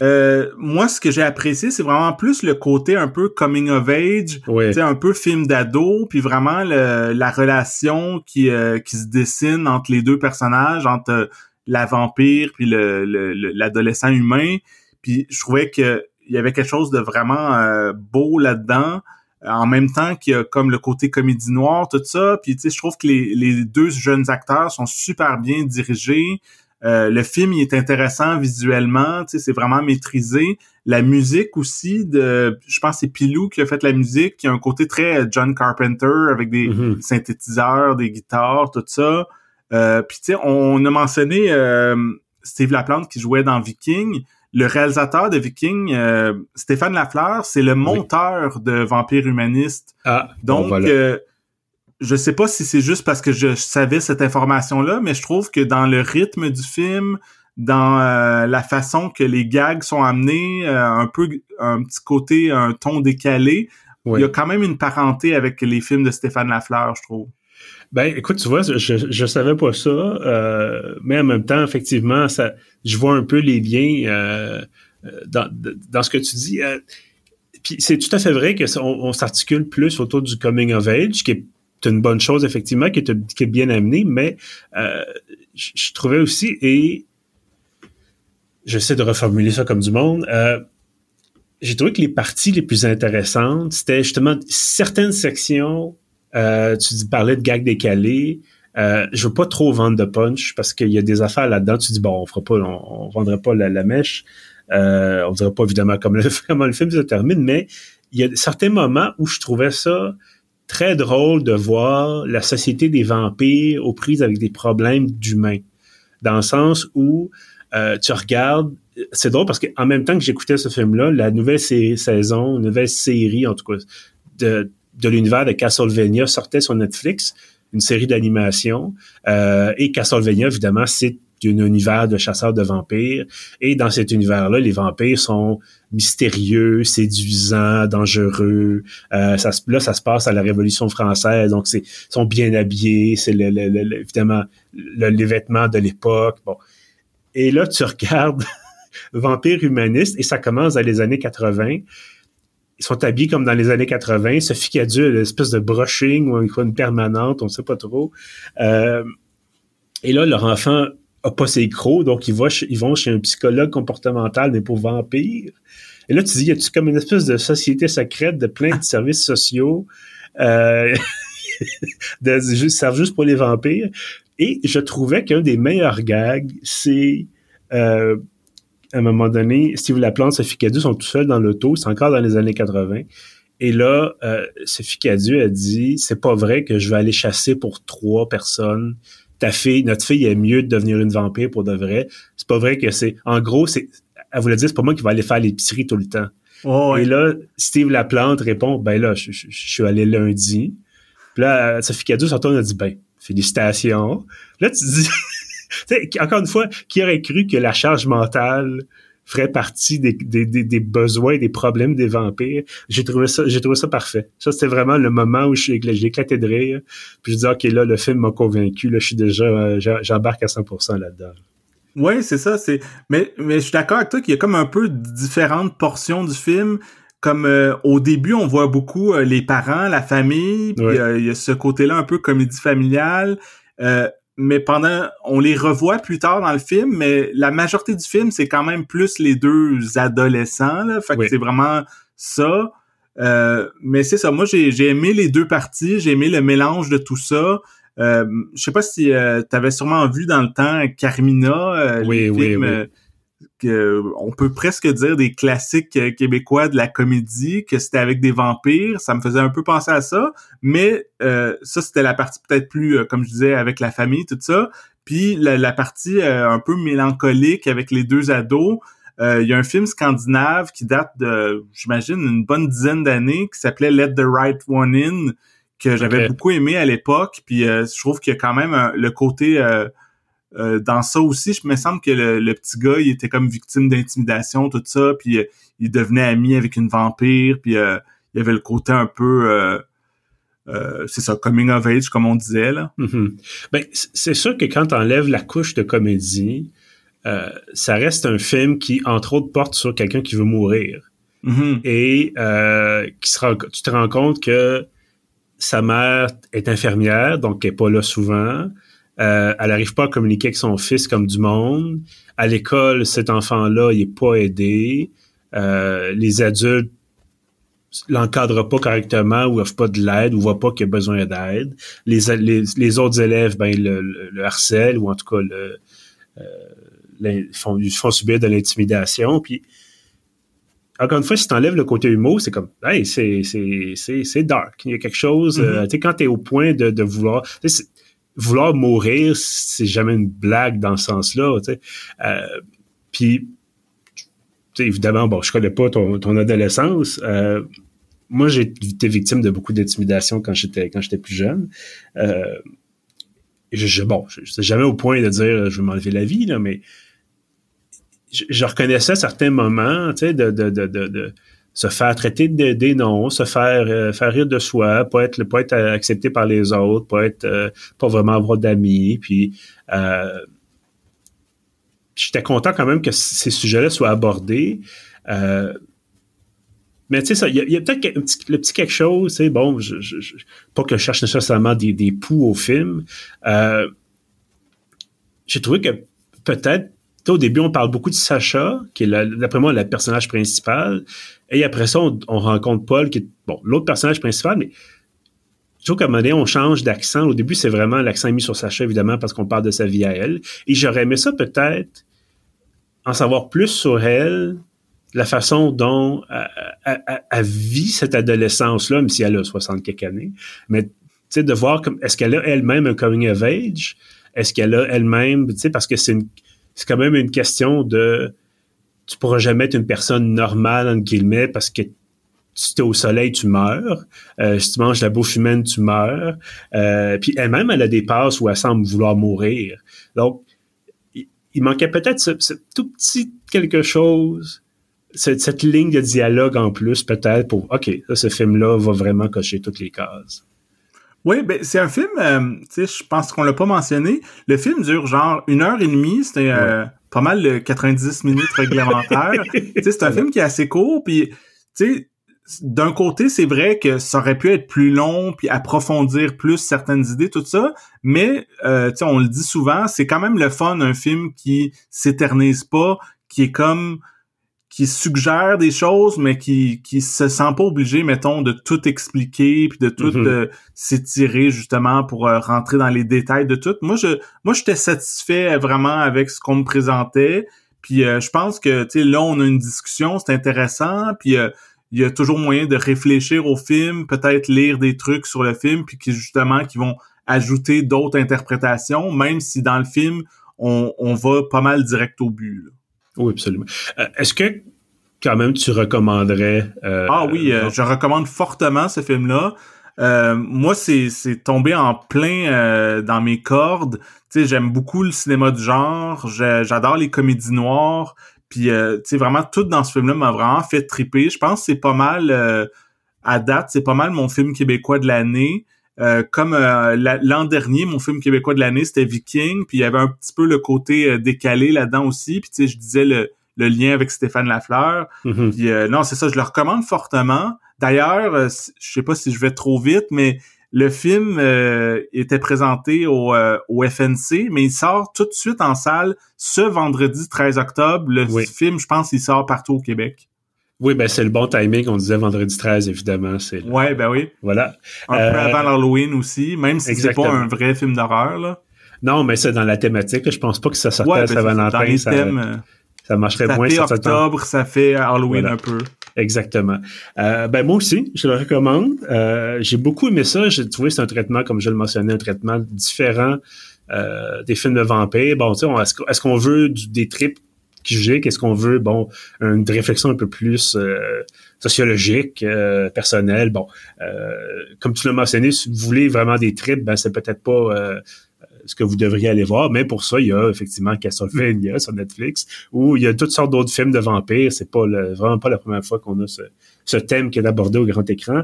euh, moi, ce que j'ai apprécié, c'est vraiment plus le côté un peu coming of age, ouais. un peu film d'ado, puis vraiment la relation qui euh, qui se dessine entre les deux personnages, entre la vampire puis le l'adolescent humain. Puis je trouvais que il y avait quelque chose de vraiment euh, beau là-dedans en même temps qu'il y a comme le côté comédie noire, tout ça. Puis tu sais, je trouve que les, les, deux jeunes acteurs sont super bien dirigés. Euh, le film il est intéressant visuellement, tu sais, c'est vraiment maîtrisé. La musique aussi de, je pense c'est Pilou qui a fait la musique, qui a un côté très John Carpenter avec des mm-hmm. synthétiseurs, des guitares, tout ça. Euh, puis tu sais, on a mentionné euh, Steve Laplante qui jouait dans Viking le réalisateur de Viking, euh, Stéphane Lafleur, c'est le monteur de Vampire Humaniste. Ah, donc bon, euh, je sais pas si c'est juste parce que je savais cette information-là, mais je trouve que dans le rythme du film, dans euh, la façon que les gags sont amenés, un peu un petit côté, un ton décalé, il y a quand même une parenté avec les films de Stéphane Lafleur, je trouve. Ben, écoute, tu vois, je, je savais pas ça, euh, mais en même temps, effectivement, ça, je vois un peu les liens euh, dans, dans ce que tu dis. Euh, puis c'est tout à fait vrai que on, s'articule plus autour du coming of age, qui est une bonne chose effectivement, qui est, qui est bien amené, mais je, je, trouvais aussi et j'essaie de reformuler ça comme du monde. j'ai trouvé que les parties les plus intéressantes, c'était justement certaines sections euh, tu parlais de gags décalés. Euh, je veux pas trop vendre de punch parce qu'il y a des affaires là-dedans. Tu dis bon, on fera pas, on, vendrait pas la, mèche. Euh, on dirait pas évidemment comme comment le film se termine, mais il y a certains moments où je trouvais ça très drôle de voir la société des vampires aux prises avec des problèmes d'humains. Dans le sens où euh, tu regardes, c'est drôle parce qu'en même temps que j'écoutais ce film-là, la nouvelle saison, nouvelle série en tout cas de de l'univers de Castlevania sortait sur Netflix, une série d'animation. Euh, et Castlevania, évidemment, c'est un univers de chasseurs de vampires. Et dans cet univers-là, les vampires sont mystérieux, séduisants, dangereux. Euh, ça, là, ça se passe à la Révolution française, donc c'est sont bien habillés, c'est le, le, évidemment les vêtements de l'époque. Bon. Et là, tu regardes Vampire humaniste, et ça commence dans les années 80 ils sont habillés comme dans les années 80. Sophie Cadieux a une espèce de brushing ou une, permanente, on ne sait pas trop. Euh, et là, leur enfant a pas ses crocs, donc ils, vont chez, ils vont chez un psychologue comportemental, mais pour vampires. Et là, tu dis, y a-tu comme une espèce de société secrète de plein de services sociaux euh, de servent juste pour les vampires? Et je trouvais qu'un des meilleurs gags, c'est euh, à un moment donné, Steve Laplante, Sophie Cadieux sont tout seuls dans l'auto, c'est encore dans les années 80. Et là, euh, Sophie Cadieux a dit, c'est pas vrai que je vais aller chasser pour trois personnes. Ta fille, notre fille est mieux de devenir une vampire pour de vrai. C'est pas vrai que c'est, en gros, c'est, elle voulait dire, c'est pas moi qui vais aller faire l'épicerie tout le temps. Oh, Et là, Steve Laplante répond, ben là, je, suis allé lundi. Puis là, Sophie Cadieux s'entend, a dit, ben, félicitations. Là, tu dis, encore une fois, qui aurait cru que la charge mentale ferait partie des, des, des, besoins, des problèmes des vampires? J'ai trouvé ça, j'ai trouvé ça parfait. Ça, c'était vraiment le moment où j'ai éclaté de rire. Puis je dis, OK, là, le film m'a convaincu. Là, je suis déjà, euh, j'embarque à 100% là-dedans. Oui, c'est ça. C'est, mais, mais je suis d'accord avec toi qu'il y a comme un peu différentes portions du film. Comme euh, au début, on voit beaucoup euh, les parents, la famille, puis il y a ce côté-là un peu comédie familiale mais pendant on les revoit plus tard dans le film mais la majorité du film c'est quand même plus les deux adolescents là. Fait que c'est vraiment ça. Euh, mais c'est ça. Moi j'ai j'ai aimé les deux parties. J'ai aimé le mélange de tout ça. Euh, je sais pas si euh, tu avais sûrement vu dans le temps Carmina euh, oui, oui, oui on peut presque dire des classiques euh, québécois de la comédie, que c'était avec des vampires, ça me faisait un peu penser à ça, mais euh, ça c'était la partie peut-être plus, euh, comme je disais, avec la famille, tout ça. Puis la, partie un peu mélancolique avec les deux ados, il y a un film scandinave qui date de, j'imagine, une bonne dizaine d'années, qui s'appelait Let the Right One In, que j'avais beaucoup aimé à l'époque. Puis je trouve qu'il y a quand même le côté euh, dans ça aussi, je me semble que le, petit gars, il était comme victime d'intimidation, tout ça, puis euh, il devenait ami avec une vampire, puis euh, il y avait le côté un peu c'est ça, coming of age, comme on disait. là. Mm-hmm. ben, c'est sûr que quand tu enlèves la couche de comédie, ça reste un film qui, entre autres, porte sur quelqu'un qui veut mourir. Mm-hmm. Et qui tu te rends compte que sa mère est infirmière, donc elle n'est pas là souvent. Euh, elle n'arrive pas à communiquer avec son fils comme du monde. À l'école, cet enfant-là, il n'est pas aidé. Euh, les adultes l'encadrent pas correctement ou offrent pas de l'aide ou voient pas qu'il a besoin d'aide. Les, les, autres élèves, ben, le, le, harcèlent ou en tout cas le, euh, font, font subir de l'intimidation. Puis encore une fois, si tu enlèves le côté humour, c'est comme, hey, c'est, c'est, c'est, c'est dark. Il y a quelque chose, euh, mm-hmm. tu sais, quand t'es au point de, de vouloir, vouloir mourir, c'est jamais une blague dans ce sens-là. Euh, puis, évidemment, bon, je connais pas ton, ton adolescence. Euh, moi, j'ai été victime de beaucoup d'intimidation quand j'étais quand j'étais plus jeune. Euh, je, je, bon, je, suis jamais au point de dire je vais m'enlever la vie, là, mais je, reconnaissais certains moments, tu sais, de, de, de, de, se faire traiter de, des noms, se faire euh, faire rire de soi, pas être pas être accepté par les autres, pas être euh, pas vraiment avoir d'amis, puis euh, j'étais content quand même que ces sujets-là soient abordés. Euh, mais tu sais, ça, il y a, peut-être le petit quelque chose, sais, bon, je, je, pas que je cherche nécessairement des, des poux au film. Euh, j'ai trouvé que peut-être au début, on parle beaucoup de Sacha, qui est, d'après moi, le personnage principal. Et après ça, on, rencontre Paul, qui est, bon, l'autre personnage principal, mais je trouve qu'à un moment donné, on change d'accent. Au début, c'est vraiment l'accent mis sur Sacha, évidemment, parce qu'on parle de sa vie à elle. Et j'aurais aimé ça peut-être en savoir plus sur elle, la façon dont elle, vit cette adolescence-là, même si elle a 60 quelques années. Mais, tu sais, de voir comme, est-ce qu'elle a elle-même un coming of age? Est-ce qu'elle a elle-même, tu sais, parce que c'est une, c'est quand même une question de tu pourras jamais être une personne normale entre guillemets parce que si tu es au soleil, tu meurs. Euh, si tu manges la bouffe humaine, tu meurs. Euh, puis elle-même, elle a des passes où elle semble vouloir mourir. Donc, il, manquait peut-être ce, tout petit quelque chose, cette, cette, ligne de dialogue en plus, peut-être, pour OK, ce film-là va vraiment cocher toutes les cases. Oui, ben c'est un film, euh, tu sais, je pense qu'on l'a pas mentionné. Le film dure genre une heure et demie, c'était euh, pas mal le 90 minutes réglementaire. tu sais, c'est un film qui est assez court, puis tu sais, d'un côté, c'est vrai que ça aurait pu être plus long, puis approfondir plus certaines idées, tout ça, mais euh, tu sais, on le dit souvent, c'est quand même le fun, un film qui s'éternise pas, qui est comme qui suggère des choses, mais qui qui se sent pas obligé, mettons, de tout expliquer puis de tout mm-hmm. euh, s'étirer justement pour euh, rentrer dans les détails de tout. Moi, je moi j'étais satisfait vraiment avec ce qu'on me présentait. Puis euh, je pense que tu sais là on a une discussion, c'est intéressant. Puis il y a toujours moyen de réfléchir au film, peut-être lire des trucs sur le film, puis qui justement qui vont ajouter d'autres interprétations, même si dans le film on, on va pas mal direct au but. Là. Oui, absolument. Euh, est-ce que quand même tu recommanderais euh, Ah oui, euh, je recommande fortement ce film-là. moi, c'est tombé en plein dans mes cordes. Tu sais, j'aime beaucoup le cinéma du genre. J'adore les comédies noires. Puis, tu sais, vraiment tout dans ce film-là m'a vraiment fait triper. Je pense que c'est pas mal à date, c'est pas mal mon film québécois de l'année. Euh, comme euh, l'an dernier, mon film québécois de l'année, c'était Viking, puis il y avait un petit peu le côté euh, décalé là-dedans aussi. Puis tu sais, je disais le, le lien avec Stéphane Lafleur. Mm-hmm. Puis non, c'est ça, je le recommande fortement. D'ailleurs, je sais pas si je vais trop vite, mais le film était présenté au, au FNC, mais il sort tout de suite en salle ce vendredi 13 octobre. Le film, je pense, il sort partout au Québec. Oui, ben c'est le bon timing. On disait vendredi 13, évidemment. C'est ouais, ben oui. Voilà. Un peu avant euh, Halloween aussi, même si c'est pas un vrai film d'horreur, là. Non, mais c'est dans la thématique. Je pense pas que ça sortait à ben, Saint-Valentin. Ça, thèmes, ça marcherait ça moins fait octobre, ça fait Halloween un peu. Exactement. Euh, ben moi aussi, je le recommande. Euh, j'ai beaucoup aimé ça. J'ai trouvé c'est un traitement, comme je le mentionnais, un traitement différent euh, des films de vampires. Bon, tu sais, est-ce qu'on veut des qu'est-ce qu'on veut, bon, une réflexion un peu plus euh, sociologique, euh, personnelle. Bon, euh, comme tu l'as mentionné, si vous voulez vraiment des trips, ben c'est peut-être pas ce que vous devriez aller voir, mais pour ça, il y a effectivement Castlevania sur Netflix, où il y a toutes sortes d'autres films de vampires. C'est pas le, vraiment pas la première fois qu'on a ce, ce thème qui est abordé au grand écran.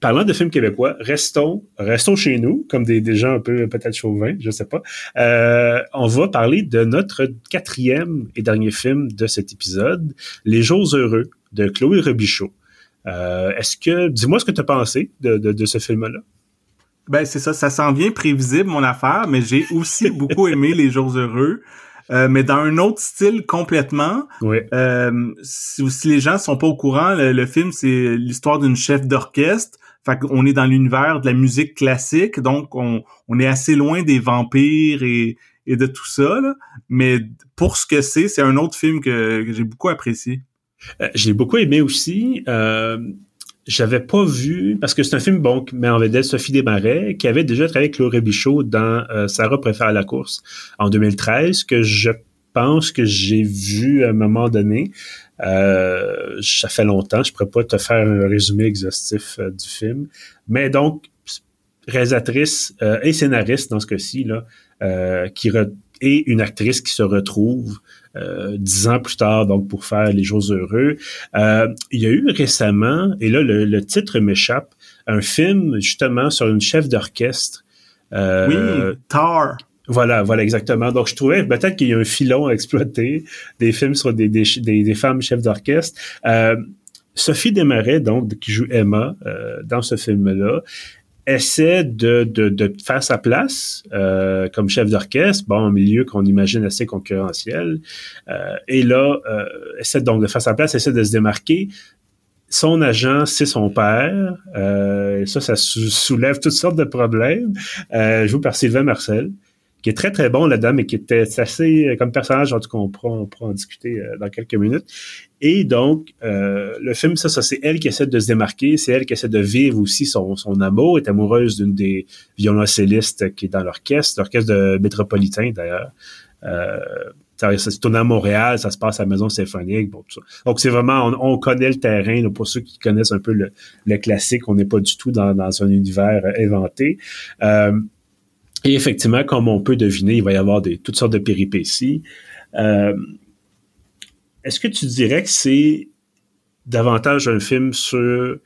Parlant de films québécois, restons, restons chez nous, comme des, des gens un peu peut-être chauvins, je sais pas. Euh, on va parler de notre quatrième et dernier film de cet épisode, Les Jours heureux de Chloé Robichaud. Euh, est-ce que, dis-moi ce que tu as pensé de, de, de ce film-là. Ben c'est ça, ça s'en vient prévisible mon affaire, mais j'ai aussi beaucoup aimé Les Jours heureux. Euh, mais dans un autre style complètement. Oui. Euh, si, si, les gens sont pas au courant, le, le film c'est l'histoire d'une chef d'orchestre qu'on est dans l'univers de la musique classique, donc on, on est assez loin des vampires et, de tout ça. Mais pour ce que c'est, c'est un autre film que, j'ai beaucoup apprécié. Euh, j'ai beaucoup aimé aussi. Euh, j'avais pas vu parce que c'est un film bon mais en vedette Sophie Desmarais qui avait déjà travaillé avec Laurent Bichot dans euh, Sarah préfère la course en 2013 que je pense que j'ai vu à un moment donné. Euh, ça fait longtemps, je pourrais pas te faire un résumé exhaustif euh, du film. Mais donc, réalisatrice euh, et scénariste dans ce cas-ci, là, euh, qui et une actrice qui se retrouve euh, dix ans plus tard, donc pour faire Les Jours Heureux. il y a eu récemment, et là le, le titre m'échappe, un film justement sur une chef d'orchestre. oui, Tar. Voilà, voilà, exactement. Donc, je trouvais peut-être qu'il y a un filon à exploiter, des films sur des, des, des, femmes chefs d'orchestre. Euh, Sophie Desmarais, donc, qui joue Emma euh, dans ce film-là, essaie de, de, de, faire sa place euh, comme chef d'orchestre, bon, un milieu qu'on imagine assez concurrentiel. Euh, et là, euh, essaie donc de faire sa place, essaie de se démarquer. Son agent, c'est son père. Euh, ça, ça soulève toutes sortes de problèmes. Euh, joué par Sylvain Marcel qui est très très bon là-dedans, mais qui était assez comme personnage, en tout cas on pourra, on pourra en discuter euh, dans quelques minutes. Et donc, euh, le film, ça, ça c'est elle qui essaie de se démarquer, c'est elle qui essaie de vivre aussi son, son amour, est amoureuse d'une des violoncellistes qui est dans l'orchestre, l'orchestre de métropolitain d'ailleurs. Euh, ça, ça se tourne à Montréal, ça se passe à la Maison Symphonique, bon, tout ça. Donc, c'est vraiment, on, on, connaît le terrain, là, pour ceux qui connaissent un peu le, le classique, on n'est pas du tout dans, dans un univers euh, inventé. Euh, et effectivement, comme on peut deviner, il va y avoir toutes sortes de péripéties. Euh, Est-ce que tu dirais que c'est davantage un film sur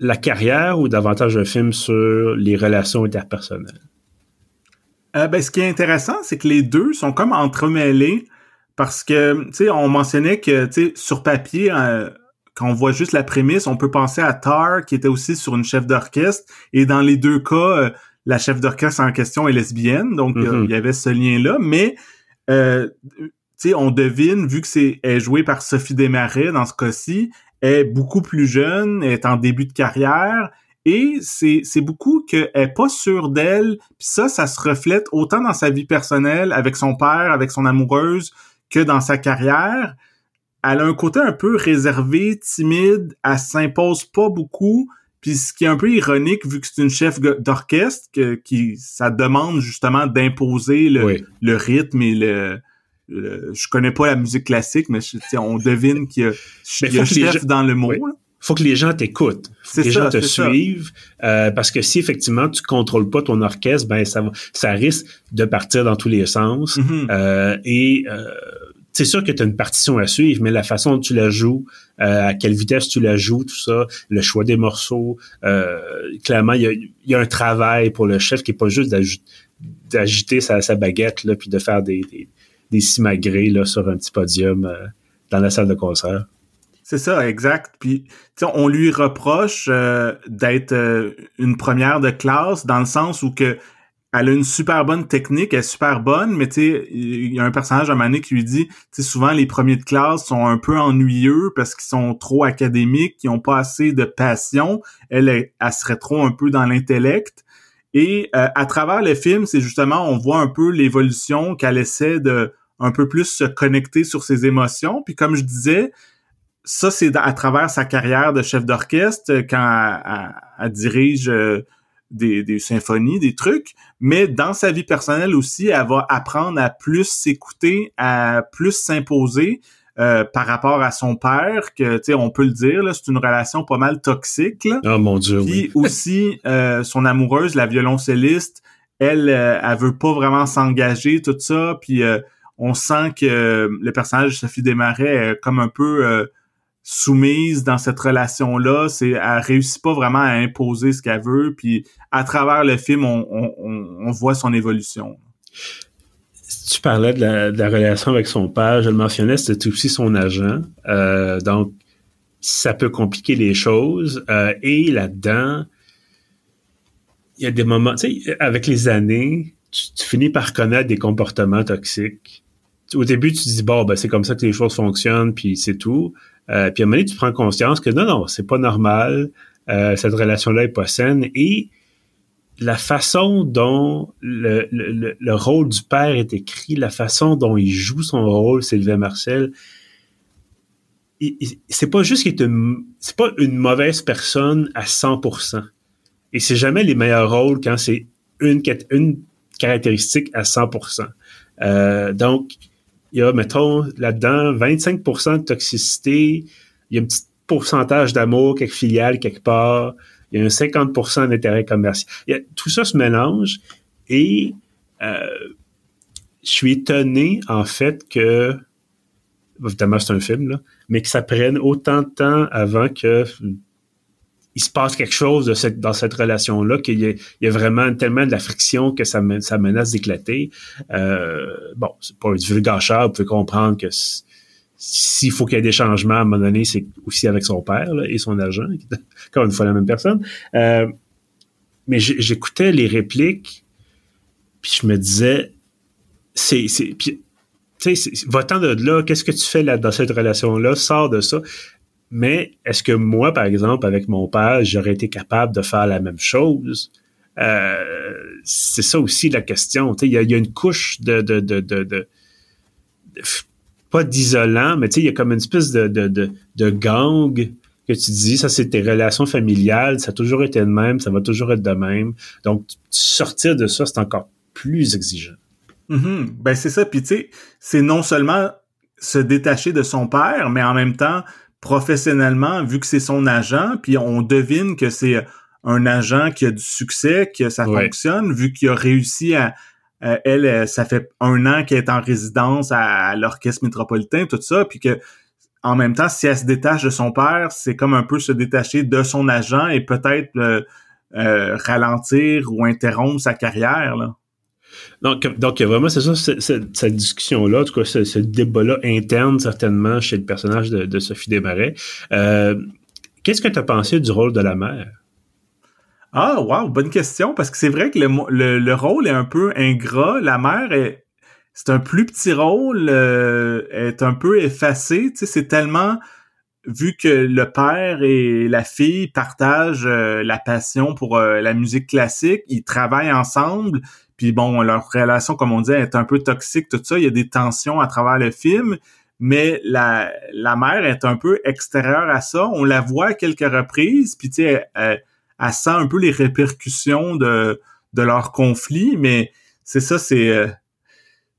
la carrière ou davantage un film sur les relations interpersonnelles? Euh, ben, ce qui est intéressant, c'est que les deux sont comme entremêlés parce que, tu sais, on mentionnait que, tu sais, sur papier, euh, quand on voit juste la prémisse, on peut penser à Tar, qui était aussi sur une chef d'orchestre, et dans les deux cas, la chef d'orchestre en question est lesbienne, donc mm -hmm. il y avait ce lien-là, mais euh, tu sais, on devine, vu que c'est est joué par Sophie Desmarais dans ce cas-ci, est beaucoup plus jeune, est en début de carrière, et c'est c'est beaucoup qu'elle est pas sûre d'elle, puis ça, ça se reflète autant dans sa vie personnelle, avec son père, avec son amoureuse, que dans sa carrière. Elle a un côté un peu réservé, timide, elle s'impose pas beaucoup, puis ce qui est un peu ironique, vu que c'est une chef d'orchestre, qui ça demande justement d'imposer le, oui. le, rythme et le, le, Je connais pas la musique classique, mais je, on devine qu'il y a, il y a chef gens, dans le mot. Oui. Faut que les gens t'écoutent, faut que les ça, gens te suivent, euh, parce que si effectivement tu contrôles pas ton orchestre, ben ça ça risque de partir dans tous les sens. Mm -hmm. euh, et euh, c'est sûr que tu as une partition à suivre, mais la façon dont tu la joues, euh, à quelle vitesse tu la joues, tout ça, le choix des morceaux, euh, clairement, il y a, y a, un travail pour le chef qui est pas juste d'agiter sa, sa, baguette là, puis de faire des, des, des simagrées là, sur un petit podium euh, dans la salle de concert. C'est ça, exact. Puis, on lui reproche euh, d'être euh, une première de classe dans le sens où que elle a une super bonne technique, elle est super bonne, mais tu sais, il y a un personnage à Mané qui lui dit, tu sais, souvent les premiers de classe sont un peu ennuyeux parce qu'ils sont trop académiques, ils ont pas assez de passion. Elle, elle, elle serait trop un peu dans l'intellect. Et euh, à travers le film, c'est justement, on voit un peu l'évolution qu'elle essaie de un peu plus se connecter sur ses émotions. Puis comme je disais, ça, c'est à travers sa carrière de chef d'orchestre quand elle, elle, elle dirige euh, des, des, symphonies, des trucs, mais dans sa vie personnelle aussi, elle va apprendre à plus s'écouter, à plus s'imposer euh, par rapport à son père, que tu sais, on peut le dire, là, c'est une relation pas mal toxique. Là. Oh mon dieu. Puis oui. aussi euh, son amoureuse, la violoncelliste, elle, euh, elle veut pas vraiment s'engager, tout ça, puis euh, on sent que le personnage de Sophie Desmarais est comme un peu soumise dans cette relation-là. C'est, elle réussit pas vraiment à imposer ce qu'elle veut. Puis à travers le film, on, on, on voit son évolution. Tu parlais de la, relation avec son père, je le mentionnais, c'était aussi son agent. Euh, donc, ça peut compliquer les choses. Euh, et là-dedans, il y a des moments, tu sais, avec les années, tu, finis par connaître des comportements toxiques. Au début, tu dis, bon, ben, c'est comme ça que les choses fonctionnent, puis c'est tout. Euh, puis à un moment donné, tu prends conscience que non, non, c'est pas normal, euh, cette relation-là est pas saine. Et la façon dont le, le, le, rôle du père est écrit, la façon dont il joue son rôle, Sylvain Marcel, c'est pas juste qu'il est une, c'est pas une mauvaise personne à 100%. Et c'est jamais les meilleurs rôles quand c'est une, une caractéristique à 100%. Euh, donc, il y a, mettons, là-dedans, 25% de toxicité, il y a un petit pourcentage d'amour, quelque filiale, quelque part, il y a un 50% d'intérêt commercial. tout ça se mélange et euh, je suis étonné, en fait, que, évidemment, c'est un film, là, mais que ça prenne autant de temps avant que il se passe quelque chose de cette, dans cette relation-là, qu'il y, a vraiment tellement de la friction que ça, menace d'éclater. Euh, bon, c'est pas du vulgacheur, vous pouvez comprendre que s'il faut qu'il y ait des changements à un moment donné, c'est aussi avec son père là, et son agent, qui encore une fois la même personne. Euh, mais j'écoutais les répliques, puis je me disais, c'est, c'est, tu sais, va-t'en de là, qu'est-ce que tu fais là dans cette relation-là, sors de ça. Mais est-ce que moi, par exemple, avec mon père, j'aurais été capable de faire la même chose? Euh, c'est ça aussi la question. Il y, a, une couche de, de, de, de, pas d'isolant, mais il y a comme une espèce de gang que tu dis, ça c'est tes relations familiales, ça a toujours été de même, ça va toujours être de même. Donc, sortir de ça, c'est encore plus exigeant. Mm-hmm. Ben c'est ça, puis tu sais, c'est non seulement se détacher de son père, mais en même temps, professionnellement, vu que c'est son agent, puis on devine que c'est un agent qui a du succès, que ça fonctionne, vu qu'il a réussi à, elle, ça fait un an qu'elle est en résidence à, l'orchestre métropolitain, tout ça, puis que en même temps, si elle se détache de son père, c'est comme un peu se détacher de son agent et peut-être euh, euh, ralentir ou interrompre sa carrière. Là. Donc, donc vraiment, c'est ça, cette, discussion-là, en tout cas, ce, débat-là interne, certainement, chez le personnage de, Sophie Desmarais. Euh, Qu'est-ce que tu as pensé du rôle de la mère? Ah, wow, bonne question, parce que c'est vrai que le, le, rôle est un peu ingrat. La mère est, c'est un plus petit rôle, euh, est un peu effacé. Tu sais, c'est tellement vu que le père et la fille partagent euh, la passion pour euh, la musique classique, ils travaillent ensemble, puis bon, leur relation, comme on dit, est un peu toxique, tout ça. Il y a des tensions à travers le film, mais la, la mère est un peu extérieure à ça. On la voit à quelques reprises, puis tu sais, elle, sent un peu les répercussions de, de leur conflit, mais c'est ça, c'est... Euh,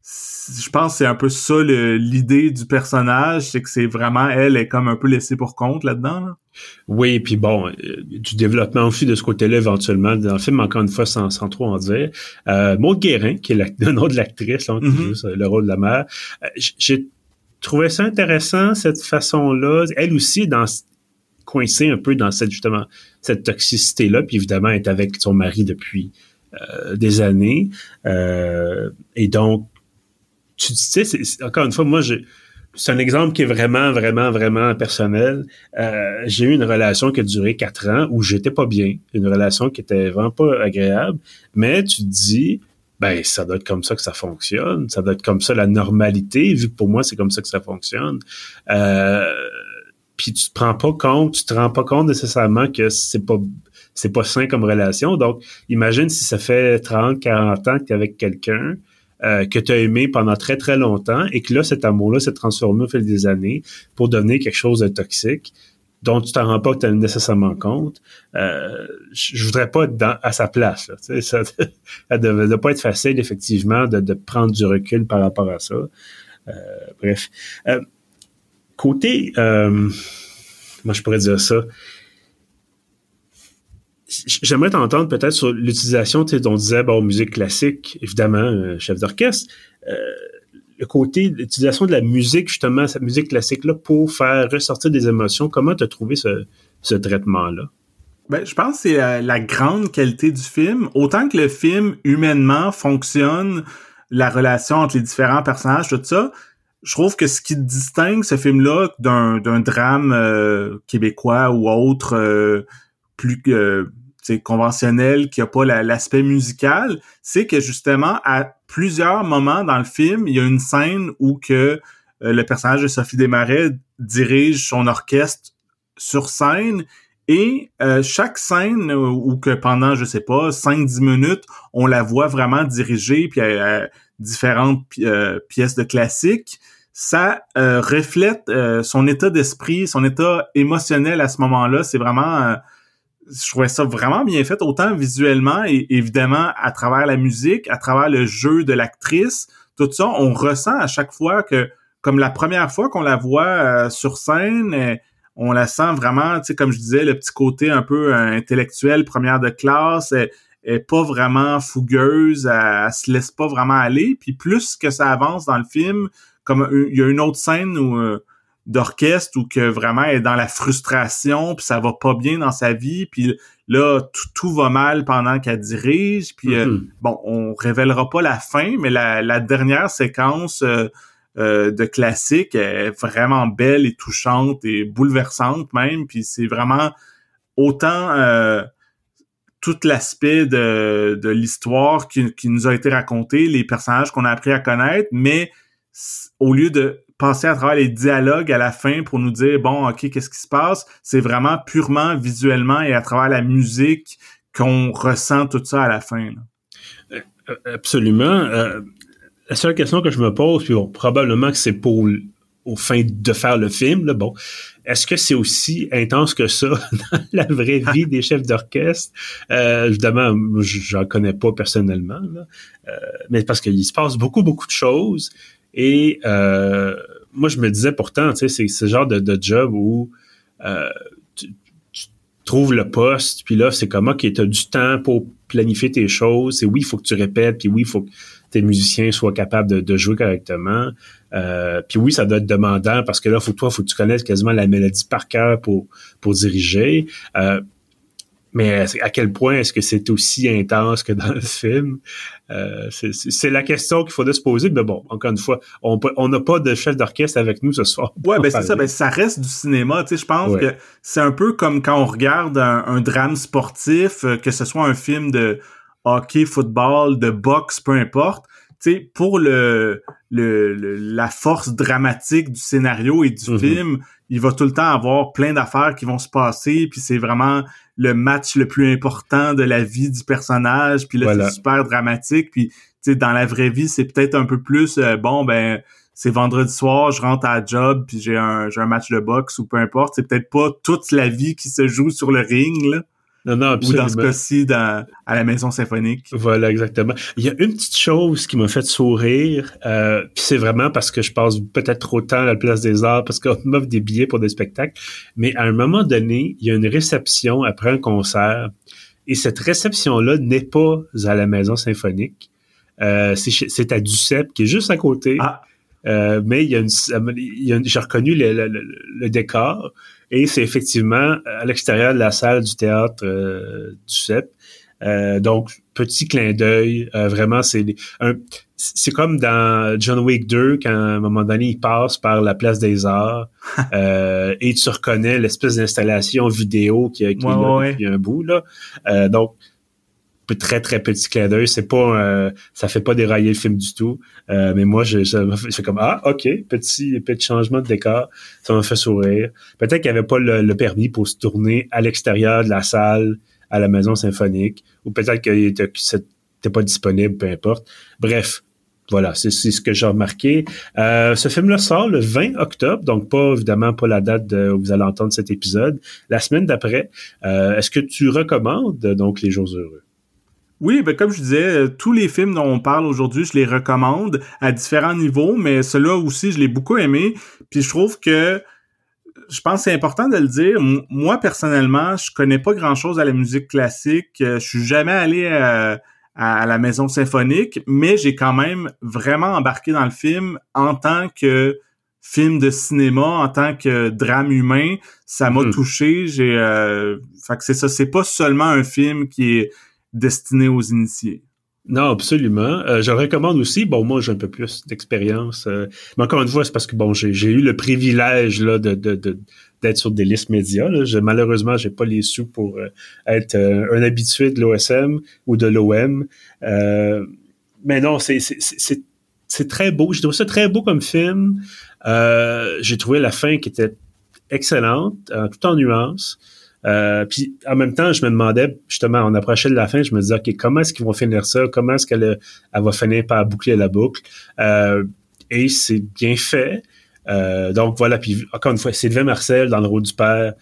je pense que c'est un peu ça l'idée du personnage, c'est que c'est vraiment elle est comme un peu laissée pour compte là-dedans. Oui, puis bon, euh, du développement aussi de ce côté-là éventuellement dans le film, encore une fois, sans, sans trop en dire. Euh, Maud Guérin, qui est le nom de l'actrice, qui mm-hmm. joue le rôle de la mère, euh, j'ai trouvé ça intéressant, cette façon-là. Elle aussi, dans coincée un peu dans cette justement cette toxicité-là, puis évidemment, elle est avec son mari depuis euh, des années. Euh, et donc, tu sais, encore une fois, moi, c'est un exemple qui est vraiment, vraiment, vraiment personnel. Euh, j'ai eu une relation qui a duré quatre ans où j'étais pas bien, une relation qui était vraiment pas agréable, mais tu te dis, ben ça doit être comme ça que ça fonctionne, ça doit être comme ça la normalité, vu que pour moi c'est comme ça que ça fonctionne. Euh, puis tu te prends pas compte, tu te rends pas compte nécessairement que c'est pas c'est pas sain comme relation. Donc imagine si ça fait 30, 40 ans que tu es avec quelqu'un euh, que tu as aimé pendant très très longtemps et que là cet amour-là s'est transformé au fil des années pour devenir quelque chose de toxique dont tu t'en rends pas nécessairement compte. Euh, je voudrais pas être à sa place. Ça ne devait pas être facile, effectivement, de, prendre du recul par rapport à ça. Euh, bref. Euh, côté, comment je pourrais dire ça? J'aimerais t'entendre peut-être sur l'utilisation, tu sais, on disait, bon, musique classique, évidemment, chef d'orchestre. le côté l'utilisation de la musique, justement, cette musique classique-là, pour faire ressortir des émotions. Comment tu as trouvé ce, ce traitement-là? Ben, je pense que c'est euh, la grande qualité du film. Autant que le film, humainement, fonctionne, la relation entre les différents personnages, tout ça, je trouve que ce qui distingue ce film-là d'un, drame euh, québécois ou autre euh, plus euh, conventionnel qui a pas l'aspect musical, c'est que justement à plusieurs moments dans le film, il y a une scène où que le personnage de Sophie Desmarais dirige son orchestre sur scène et chaque scène où que pendant je sais pas 5 10 minutes, on la voit vraiment diriger puis différentes pièces de classique, ça euh, reflète euh, son état d'esprit, son état émotionnel à ce moment-là. C'est vraiment, euh, je trouvais ça vraiment bien fait, autant visuellement et évidemment à travers la musique, à travers le jeu de l'actrice, tout ça, on ressent à chaque fois que, comme la première fois qu'on la voit sur scène, on la sent vraiment, tu sais, comme je disais, le petit côté un peu intellectuel, première de classe. Elle, est pas vraiment fougueuse, elle, elle, se laisse pas vraiment aller. Puis plus que ça avance dans le film, comme il y a une autre scène où euh, d'orchestre où que vraiment elle est dans la frustration puis ça va pas bien dans sa vie puis là tout, va mal pendant qu'elle dirige puis euh, mm-hmm. bon on révélera pas la fin mais la, dernière séquence euh, de classique est vraiment belle et touchante et bouleversante même puis c'est vraiment autant tout l'aspect de, de l'histoire qui, qui nous a été raconté les personnages qu'on a appris à connaître mais au lieu de passer à travers les dialogues à la fin pour nous dire bon ok qu'est-ce qui se passe? C'est vraiment purement visuellement et à travers la musique qu'on ressent tout ça à la fin euh, euh, absolument. Euh, la seule question que je me pose puis probablement que c'est pour au fin de faire le film là, bon est-ce que c'est aussi intense que ça dans la vraie vie des chefs d'orchestre? Évidemment j'en connais pas personnellement mais parce qu'il se passe beaucoup beaucoup de choses et euh, moi, je me disais pourtant, tu sais, c'est ce genre de, de job où euh, tu, trouves le poste, puis là, c'est comment que tu as du temps pour planifier tes choses. C'est oui, il faut que tu répètes, puis oui, il faut que tes musiciens soient capables de, jouer correctement. Euh, puis oui, ça doit être demandant parce que là, faut toi, faut que tu connaisses quasiment la mélodie par cœur pour pour diriger. Euh, mais à quel point est-ce que c'est aussi intense que dans le film? Euh, c'est la question qu'il faudrait se poser. Mais bon, encore une fois, on n'a pas de chef d'orchestre avec nous ce soir. Ouais, ben c'est ça. Ben ça reste du cinéma. Tu sais, je pense que c'est un peu comme quand on regarde un, drame sportif, euh, que ce soit un film de hockey, football, de boxe, peu importe. Tu sais, pour le, le, la force dramatique du scénario et du mm-hmm. film, il va tout le temps avoir plein d'affaires qui vont se passer, puis c'est vraiment le match le plus important de la vie du personnage, puis là c'est super dramatique, puis tu sais dans la vraie vie c'est peut-être un peu plus euh, bon ben c'est vendredi soir, je rentre à la job puis j'ai un j'ai un match de boxe ou peu importe, c'est peut-être pas toute la vie qui se joue sur le ring là. Non, non, Ou dans ce cas-ci, à la maison symphonique. Voilà, exactement. Il y a une petite chose qui m'a fait sourire, euh, puis c'est vraiment parce que je passe peut-être trop de temps à la place des arts, parce qu'on m'offre des billets pour des spectacles, mais à un moment donné, il y a une réception après un concert, et cette réception-là n'est pas à la maison symphonique. Euh, c'est à Duceppe, qui est juste à côté. Ah. Euh, mais il y a une, j'ai reconnu le, le, décor et c'est effectivement à l'extérieur de la salle du théâtre euh, du CEP. Euh, donc petit clin d'œil, vraiment c'est c'est comme dans John Wick 2 quand à un moment donné il passe par la place des Arts et tu reconnais l'espèce d'installation vidéo qui, qui a depuis un bout là. donc très très petit clin d'œil. C'est pas, euh, ça fait pas dérailler le film du tout. Euh, mais moi, je, ça m'a fait comme ah ok, petit petit changement de décor, ça m'a fait sourire. Peut-être qu'il n'y avait pas le, permis pour se tourner à l'extérieur de la salle à la maison symphonique, ou peut-être qu'il était, pas disponible, peu importe. Bref. Voilà, c'est ce que j'ai remarqué. Euh, ce film-là sort le 20 octobre, donc pas évidemment pas la date où vous allez entendre cet épisode. La semaine d'après, est-ce que tu recommandes donc Les Jours Heureux? Oui, ben comme je disais, euh, tous les films dont on parle aujourd'hui, je les recommande à différents niveaux, mais cela aussi, je l'ai beaucoup aimé. Puis je trouve que je pense que c'est important de le dire. Moi, personnellement, je connais pas grand-chose à la musique classique. Euh, je suis jamais allé à, à, la maison symphonique, mais j'ai quand même vraiment embarqué dans le film en tant que film de cinéma, en tant que drame humain. Ça m'a hmm. touché. J'ai, euh, fait que c'est ça. C'est pas seulement un film qui est destiné aux initiés? Non, absolument. Euh, je recommande aussi. Bon, moi, j'ai un peu plus d'expérience. Euh, mais encore une fois, c'est parce que bon, j'ai eu le privilège là de, d'être sur des listes médias. Là. Je, malheureusement, j'ai pas les sous pour euh, être un habitué de l'OSM ou de l'OM. mais non, c'est c'est très beau. J'ai trouvé ça très beau comme film. j'ai trouvé la fin qui était excellente, tout en nuances. Euh, puis en même temps, je me demandais, justement, on approchait de la fin, je me disais, OK, comment est-ce qu'ils vont finir ça? Comment est-ce qu'elle elle va finir par boucler la boucle? Euh, et c'est bien fait. Euh, donc voilà, puis encore une fois, Sylvain Marcel dans le rôle du père,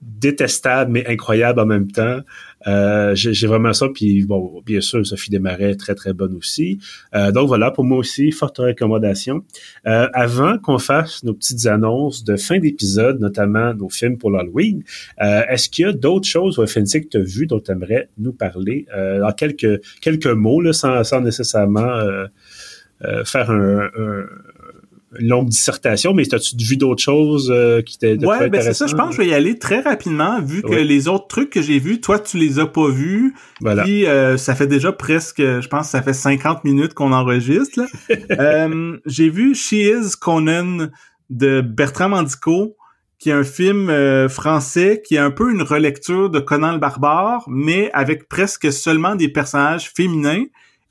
détestable mais incroyable en même temps. Euh, j'ai vraiment ça. Puis bon, bien sûr, Sophie Desmarais, très très bonne aussi. Euh, donc voilà, pour moi aussi, forte recommandation. Euh, avant qu'on fasse nos petites annonces de fin d'épisode, notamment nos films pour l'Halloween, est-ce qu'il y a d'autres choses FNC que tu as vues dont tu aimerais nous parler? En quelques quelques mots, là, sans, sans nécessairement faire un longue dissertation, mais as-tu vu d'autres choses euh, qui t'étaient Ouais, ben c'est ça, je pense que je vais y aller très rapidement, vu que les autres trucs que j'ai vus, toi, tu les as pas vus. Voilà. Puis euh, ça fait déjà presque, je pense ça fait 50 minutes qu'on enregistre. euh, j'ai vu She Is Conan de Bertrand Mandico, qui est un film euh, français qui est un peu une relecture de Conan le Barbare, mais avec presque seulement des personnages féminins.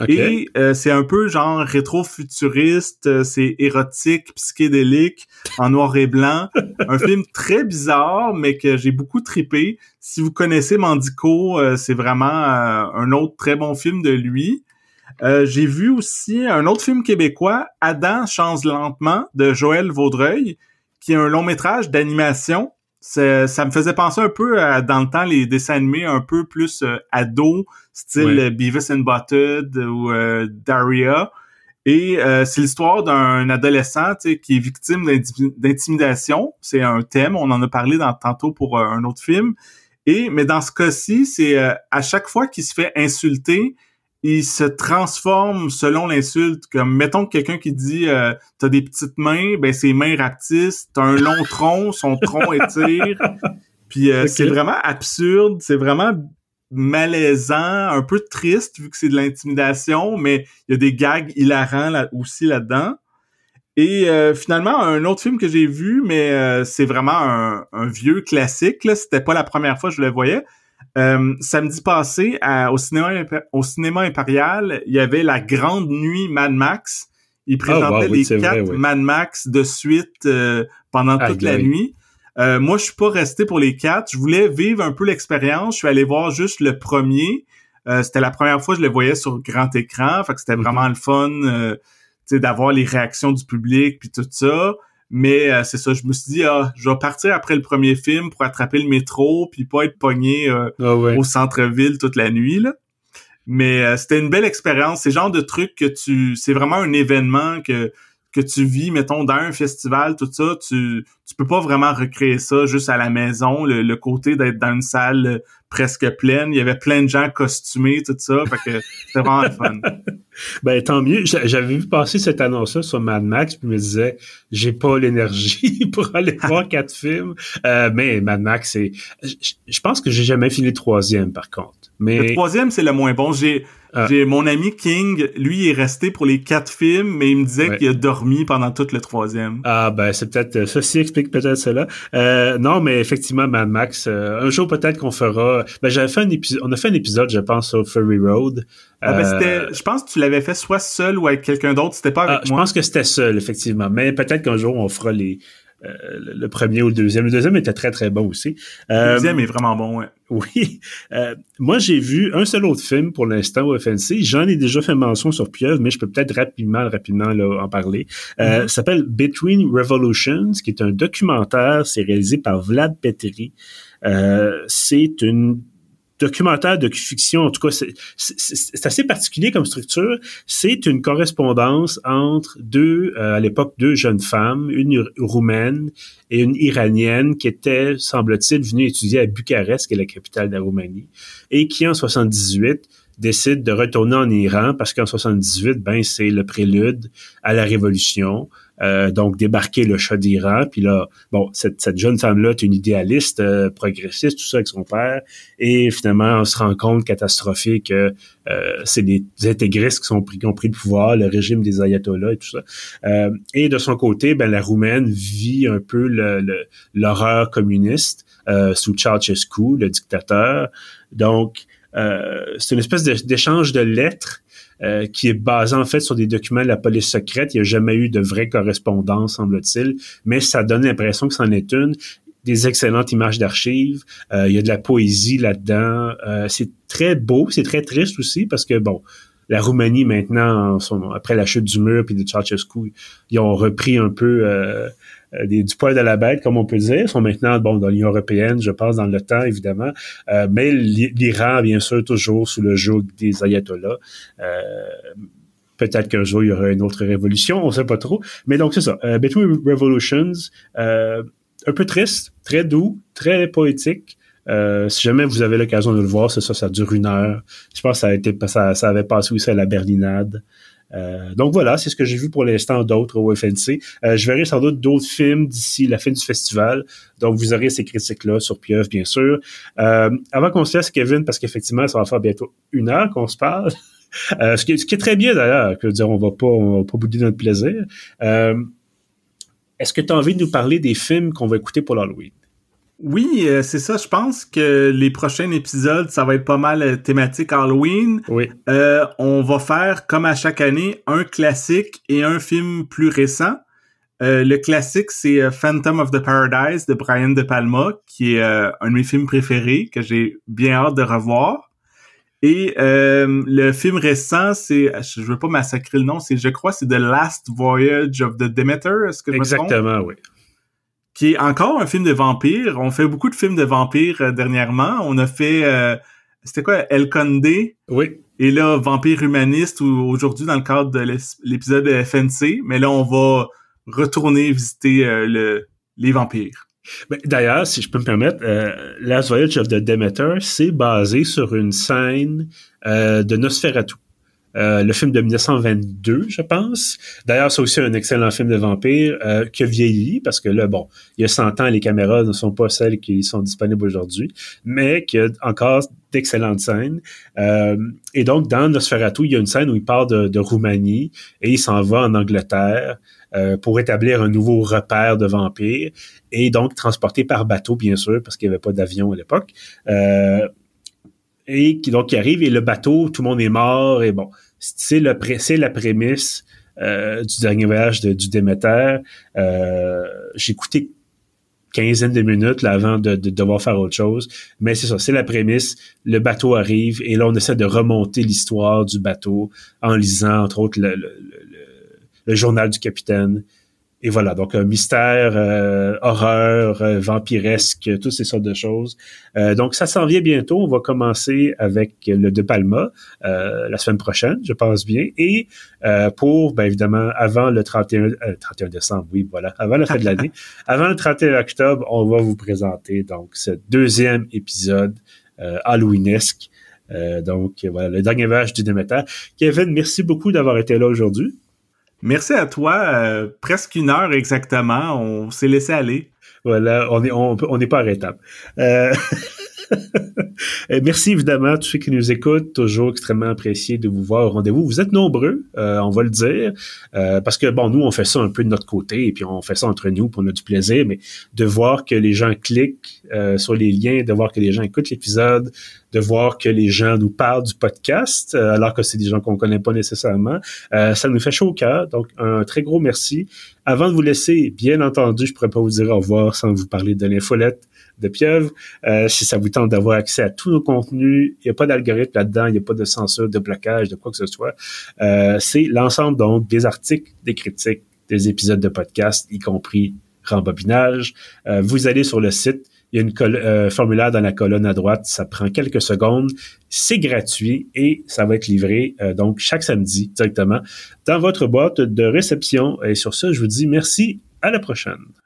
Et euh, c'est un peu genre rétro-futuriste, euh, c'est érotique, psychédélique, en noir et blanc. un film très bizarre, mais que j'ai beaucoup tripé. Si vous connaissez Mandico, euh, c'est vraiment un autre très bon film de lui. j'ai vu aussi un autre film québécois, Adam change lentement, de Joël Vaudreuil, qui est un long métrage d'animation ça me faisait penser un peu à, dans le temps, les dessins animés un peu plus euh, ado, style Beavis and Butthead ou euh, Daria. Et euh, c'est l'histoire d'un adolescent qui est victime d'intimidation. C'est un thème, on en a parlé dans, tantôt pour un autre film. Et mais dans ce cas-ci, c'est à chaque fois qu'il se fait insulter, il se transforme selon l'insulte. Comme mettons que quelqu'un qui dit euh, t'as des petites mains, ben ses mains rapetissent, t'as un long tronc, son tronc étire. Puis euh, c'est vraiment absurde, c'est vraiment malaisant, un peu triste vu que c'est de l'intimidation, mais il y a des gags hilarants là, aussi là-dedans. Et euh, finalement, un autre film que j'ai vu, mais euh, c'est vraiment un, un, vieux classique. Là, c'était pas la première fois que je le voyais. Euh, samedi passé, au, cinéma, au cinéma impérial, il y avait la grande nuit Mad Max. Il ah, présentait les quatre Mad Max de suite euh, pendant toute la nuit. Euh, moi, je suis pas resté pour les quatre. Je voulais vivre un peu l'expérience. Je suis allé voir juste le premier. c'était la première fois que je le voyais sur grand écran. Fait que c'était mm-hmm. vraiment le fun d'avoir les réactions du public puis tout ça. Mais euh, c'est ça, je me suis dit, ah, je vais partir après le premier film pour attraper le métro, puis pas être pogné euh, ah au centre-ville toute la nuit. Là. Mais euh, c'était une belle expérience. C'est le genre de truc que tu... C'est vraiment un événement que que tu vis, mettons, dans un festival, tout ça, tu tu peux pas vraiment recréer ça juste à la maison. Le, côté d'être dans une salle presque pleine, il y avait plein de gens costumés, tout ça, fait que c'était vraiment fun. ben tant mieux. J'avais vu passer cette annonce-là sur Mad Max, puis je me disais, j'ai pas l'énergie pour aller voir quatre films. Euh, mais Mad Max, c'est, je pense que j'ai jamais fini le troisième, par contre. Mais le troisième, c'est le moins bon. J'ai ah. J'ai mon ami King, lui, il est resté pour les quatre films, mais il me disait qu'il a dormi pendant tout le troisième. Ah ben c'est peut-être ceci explique peut-être cela. Euh, non, mais effectivement, Mad Max. Euh, un jour peut-être qu'on fera. Ben j'avais fait un épisode. On a fait un épisode, je pense, sur Furry Road. Ah ben c'était. Euh, je pense que tu l'avais fait soit seul ou avec quelqu'un d'autre. C'était pas avec ah, moi. Je pense que c'était seul, effectivement. Mais peut-être qu'un jour on fera les euh, le premier ou le deuxième. Le deuxième était très, très bon aussi. le euh, deuxième est vraiment bon, ouais. Oui. Euh, moi, j'ai vu un seul autre film pour l'instant au FNC. J'en ai déjà fait mention sur Pieuvre, mais je peux peut-être rapidement, rapidement là, en parler. Euh, mm-hmm. s'appelle Between Revolutions, qui est un documentaire. C'est réalisé par Vlad Petri. c'est une documentaire de fiction, en tout cas, c'est assez particulier comme structure. C'est une correspondance entre deux, euh, à l'époque, deux jeunes femmes, une roumaine et une iranienne qui étaient, semble-t-il, venues étudier à Bucarest, qui est la capitale de la Roumanie, et qui, en 78, décide de retourner en Iran parce qu'en 78, ben c'est le prélude à la révolution. Euh, donc débarquer le chat d'Iran. Puis là, bon, cette, jeune femme-là est une idéaliste, euh, progressiste, tout ça avec son père. Et finalement, on se rend compte catastrophique que euh, c'est des, intégristes qui, sont pris, qui ont pris le pouvoir, le régime des ayatollahs et tout ça. et de son côté, ben, la Roumaine vit un peu l'horreur communiste sous Ceausescu, le dictateur. Donc, c'est une espèce d'échange de lettres euh, qui est basé en fait sur des documents de la police secrète. Il n'y a jamais eu de vraie correspondance, semble-t-il, mais ça donne l'impression que c'en est une des excellentes images d'archives. Euh, il y a de la poésie là-dedans. Euh, c'est très beau, c'est très triste aussi parce que bon, la Roumanie maintenant, après la chute du mur puis de Ceausescu, ils ont repris un peu euh, du poil de la bête, comme on peut dire, sont maintenant bon dans l'Union européenne, je pense, dans le temps, évidemment. Euh, mais l'Iran, bien sûr, toujours sous le joug des ayatollahs. Euh, peut-être qu'un jour, il y aura une autre révolution, on sait pas trop. Mais donc, c'est ça. Between Revolutions, un peu triste, très doux, très poétique. si jamais vous avez l'occasion de le voir, c'est ça, ça dure une heure. Je pense que ça a été, ça, ça avait passé aussi à la Berlinade. Euh, donc voilà, c'est ce que j'ai vu pour l'instant d'autres au FNC. Euh, je verrai sans doute d'autres films d'ici la fin du festival. Donc vous aurez ces critiques-là sur Pieuvre, bien sûr. Euh, avant qu'on se laisse, Kevin, parce qu'effectivement, ça va faire bientôt une heure qu'on se parle. ce, qui est, très bien d'ailleurs, que dire, on va pas, on va pas bouder notre plaisir. Est-ce que tu as envie de nous parler des films qu'on va écouter pour l'Halloween? Oui, euh, c'est ça. Je pense que les prochains épisodes, ça va être pas mal euh, thématique Halloween. Oui. Euh, on va faire, comme à chaque année, un classique et un film plus récent. le classique, c'est Phantom of the Paradise de Brian De Palma, qui est un de mes films préférés, que j'ai bien hâte de revoir. Et le film récent, c'est, je veux pas massacrer le nom, c'est, je crois, c'est The Last Voyage of the Demeter. Est-ce que je Exactement, oui qui est encore un film de vampire. On fait beaucoup de films de vampires euh, dernièrement. On a fait, euh, c'était quoi, El Condé? Oui. Et là, Vampire humaniste, aujourd'hui dans le cadre de l'épisode de FNC. Mais là, on va retourner visiter euh, le, les vampires. Ben, d'ailleurs, si je peux me permettre, Last Voyage of the Demeter, c'est basé sur une scène de Nosferatu. Euh, le film de 1922, je pense. D'ailleurs, c'est aussi un excellent film de vampire euh, qui a vieilli parce que là, bon, il y a 100 ans, les caméras ne sont pas celles qui sont disponibles aujourd'hui, mais qui a encore d'excellentes scènes. Euh, et donc, dans Nosferatu, il y a une scène où il part de, de Roumanie et il s'en va en Angleterre euh, pour établir un nouveau repère de vampires et donc transporté par bateau, bien sûr, parce qu'il n'y avait pas d'avion à l'époque. Et donc qui arrive et le bateau, tout le monde est mort et bon, c'est le c'est la prémisse euh, du dernier voyage du Déméter. Euh, j'ai écouté quinzaine de minutes là, avant de, de, devoir faire autre chose. Mais c'est ça, c'est la prémisse. Le bateau arrive et là, on essaie de remonter l'histoire du bateau en lisant, entre autres, le journal du capitaine et voilà, donc un mystère, euh, horreur, euh, vampiresque, toutes ces sortes de choses. Euh, donc ça s'en vient bientôt. On va commencer avec le De Palma la semaine prochaine, je pense bien. Et pour, bien évidemment, avant le 31, 31 décembre, oui, voilà, avant la fin de l'année, avant le 31 octobre, on va vous présenter donc ce deuxième épisode halloweenesque. donc voilà, le dernier vache du Déméter. Kevin, merci beaucoup d'avoir été là aujourd'hui. Merci à toi. Euh, presque une heure exactement. On s'est laissé aller. Voilà, on est on n'est pas arrêtable. Euh... Merci évidemment à tous ceux qui nous écoutent, toujours extrêmement apprécié de vous voir au rendez-vous. Vous êtes nombreux, euh, on va le dire, euh, parce que bon, nous on fait ça un peu de notre côté et puis on fait ça entre nous pour notre plaisir, mais de voir que les gens cliquent euh, sur les liens, de voir que les gens écoutent l'épisode, de voir que les gens nous parlent du podcast, alors que c'est des gens qu'on connaît pas nécessairement, ça nous fait chaud au cœur. Donc un très gros merci. Avant de vous laisser, bien entendu, je pourrais pas vous dire au revoir sans vous parler de l'infolette de Pieuvre. Euh, si ça vous tente d'avoir accès à tous nos contenus, il n'y a pas d'algorithme là-dedans, il n'y a pas de censure, de blocage, de quoi que ce soit. Euh, c'est l'ensemble donc des articles, des critiques, des épisodes de podcast, y compris rembobinage. Euh, vous allez sur le site, il y a une formulaire dans la colonne à droite, ça prend quelques secondes, c'est gratuit et ça va être livré donc chaque samedi directement dans votre boîte de réception. Et sur ça, je vous dis merci, à la prochaine.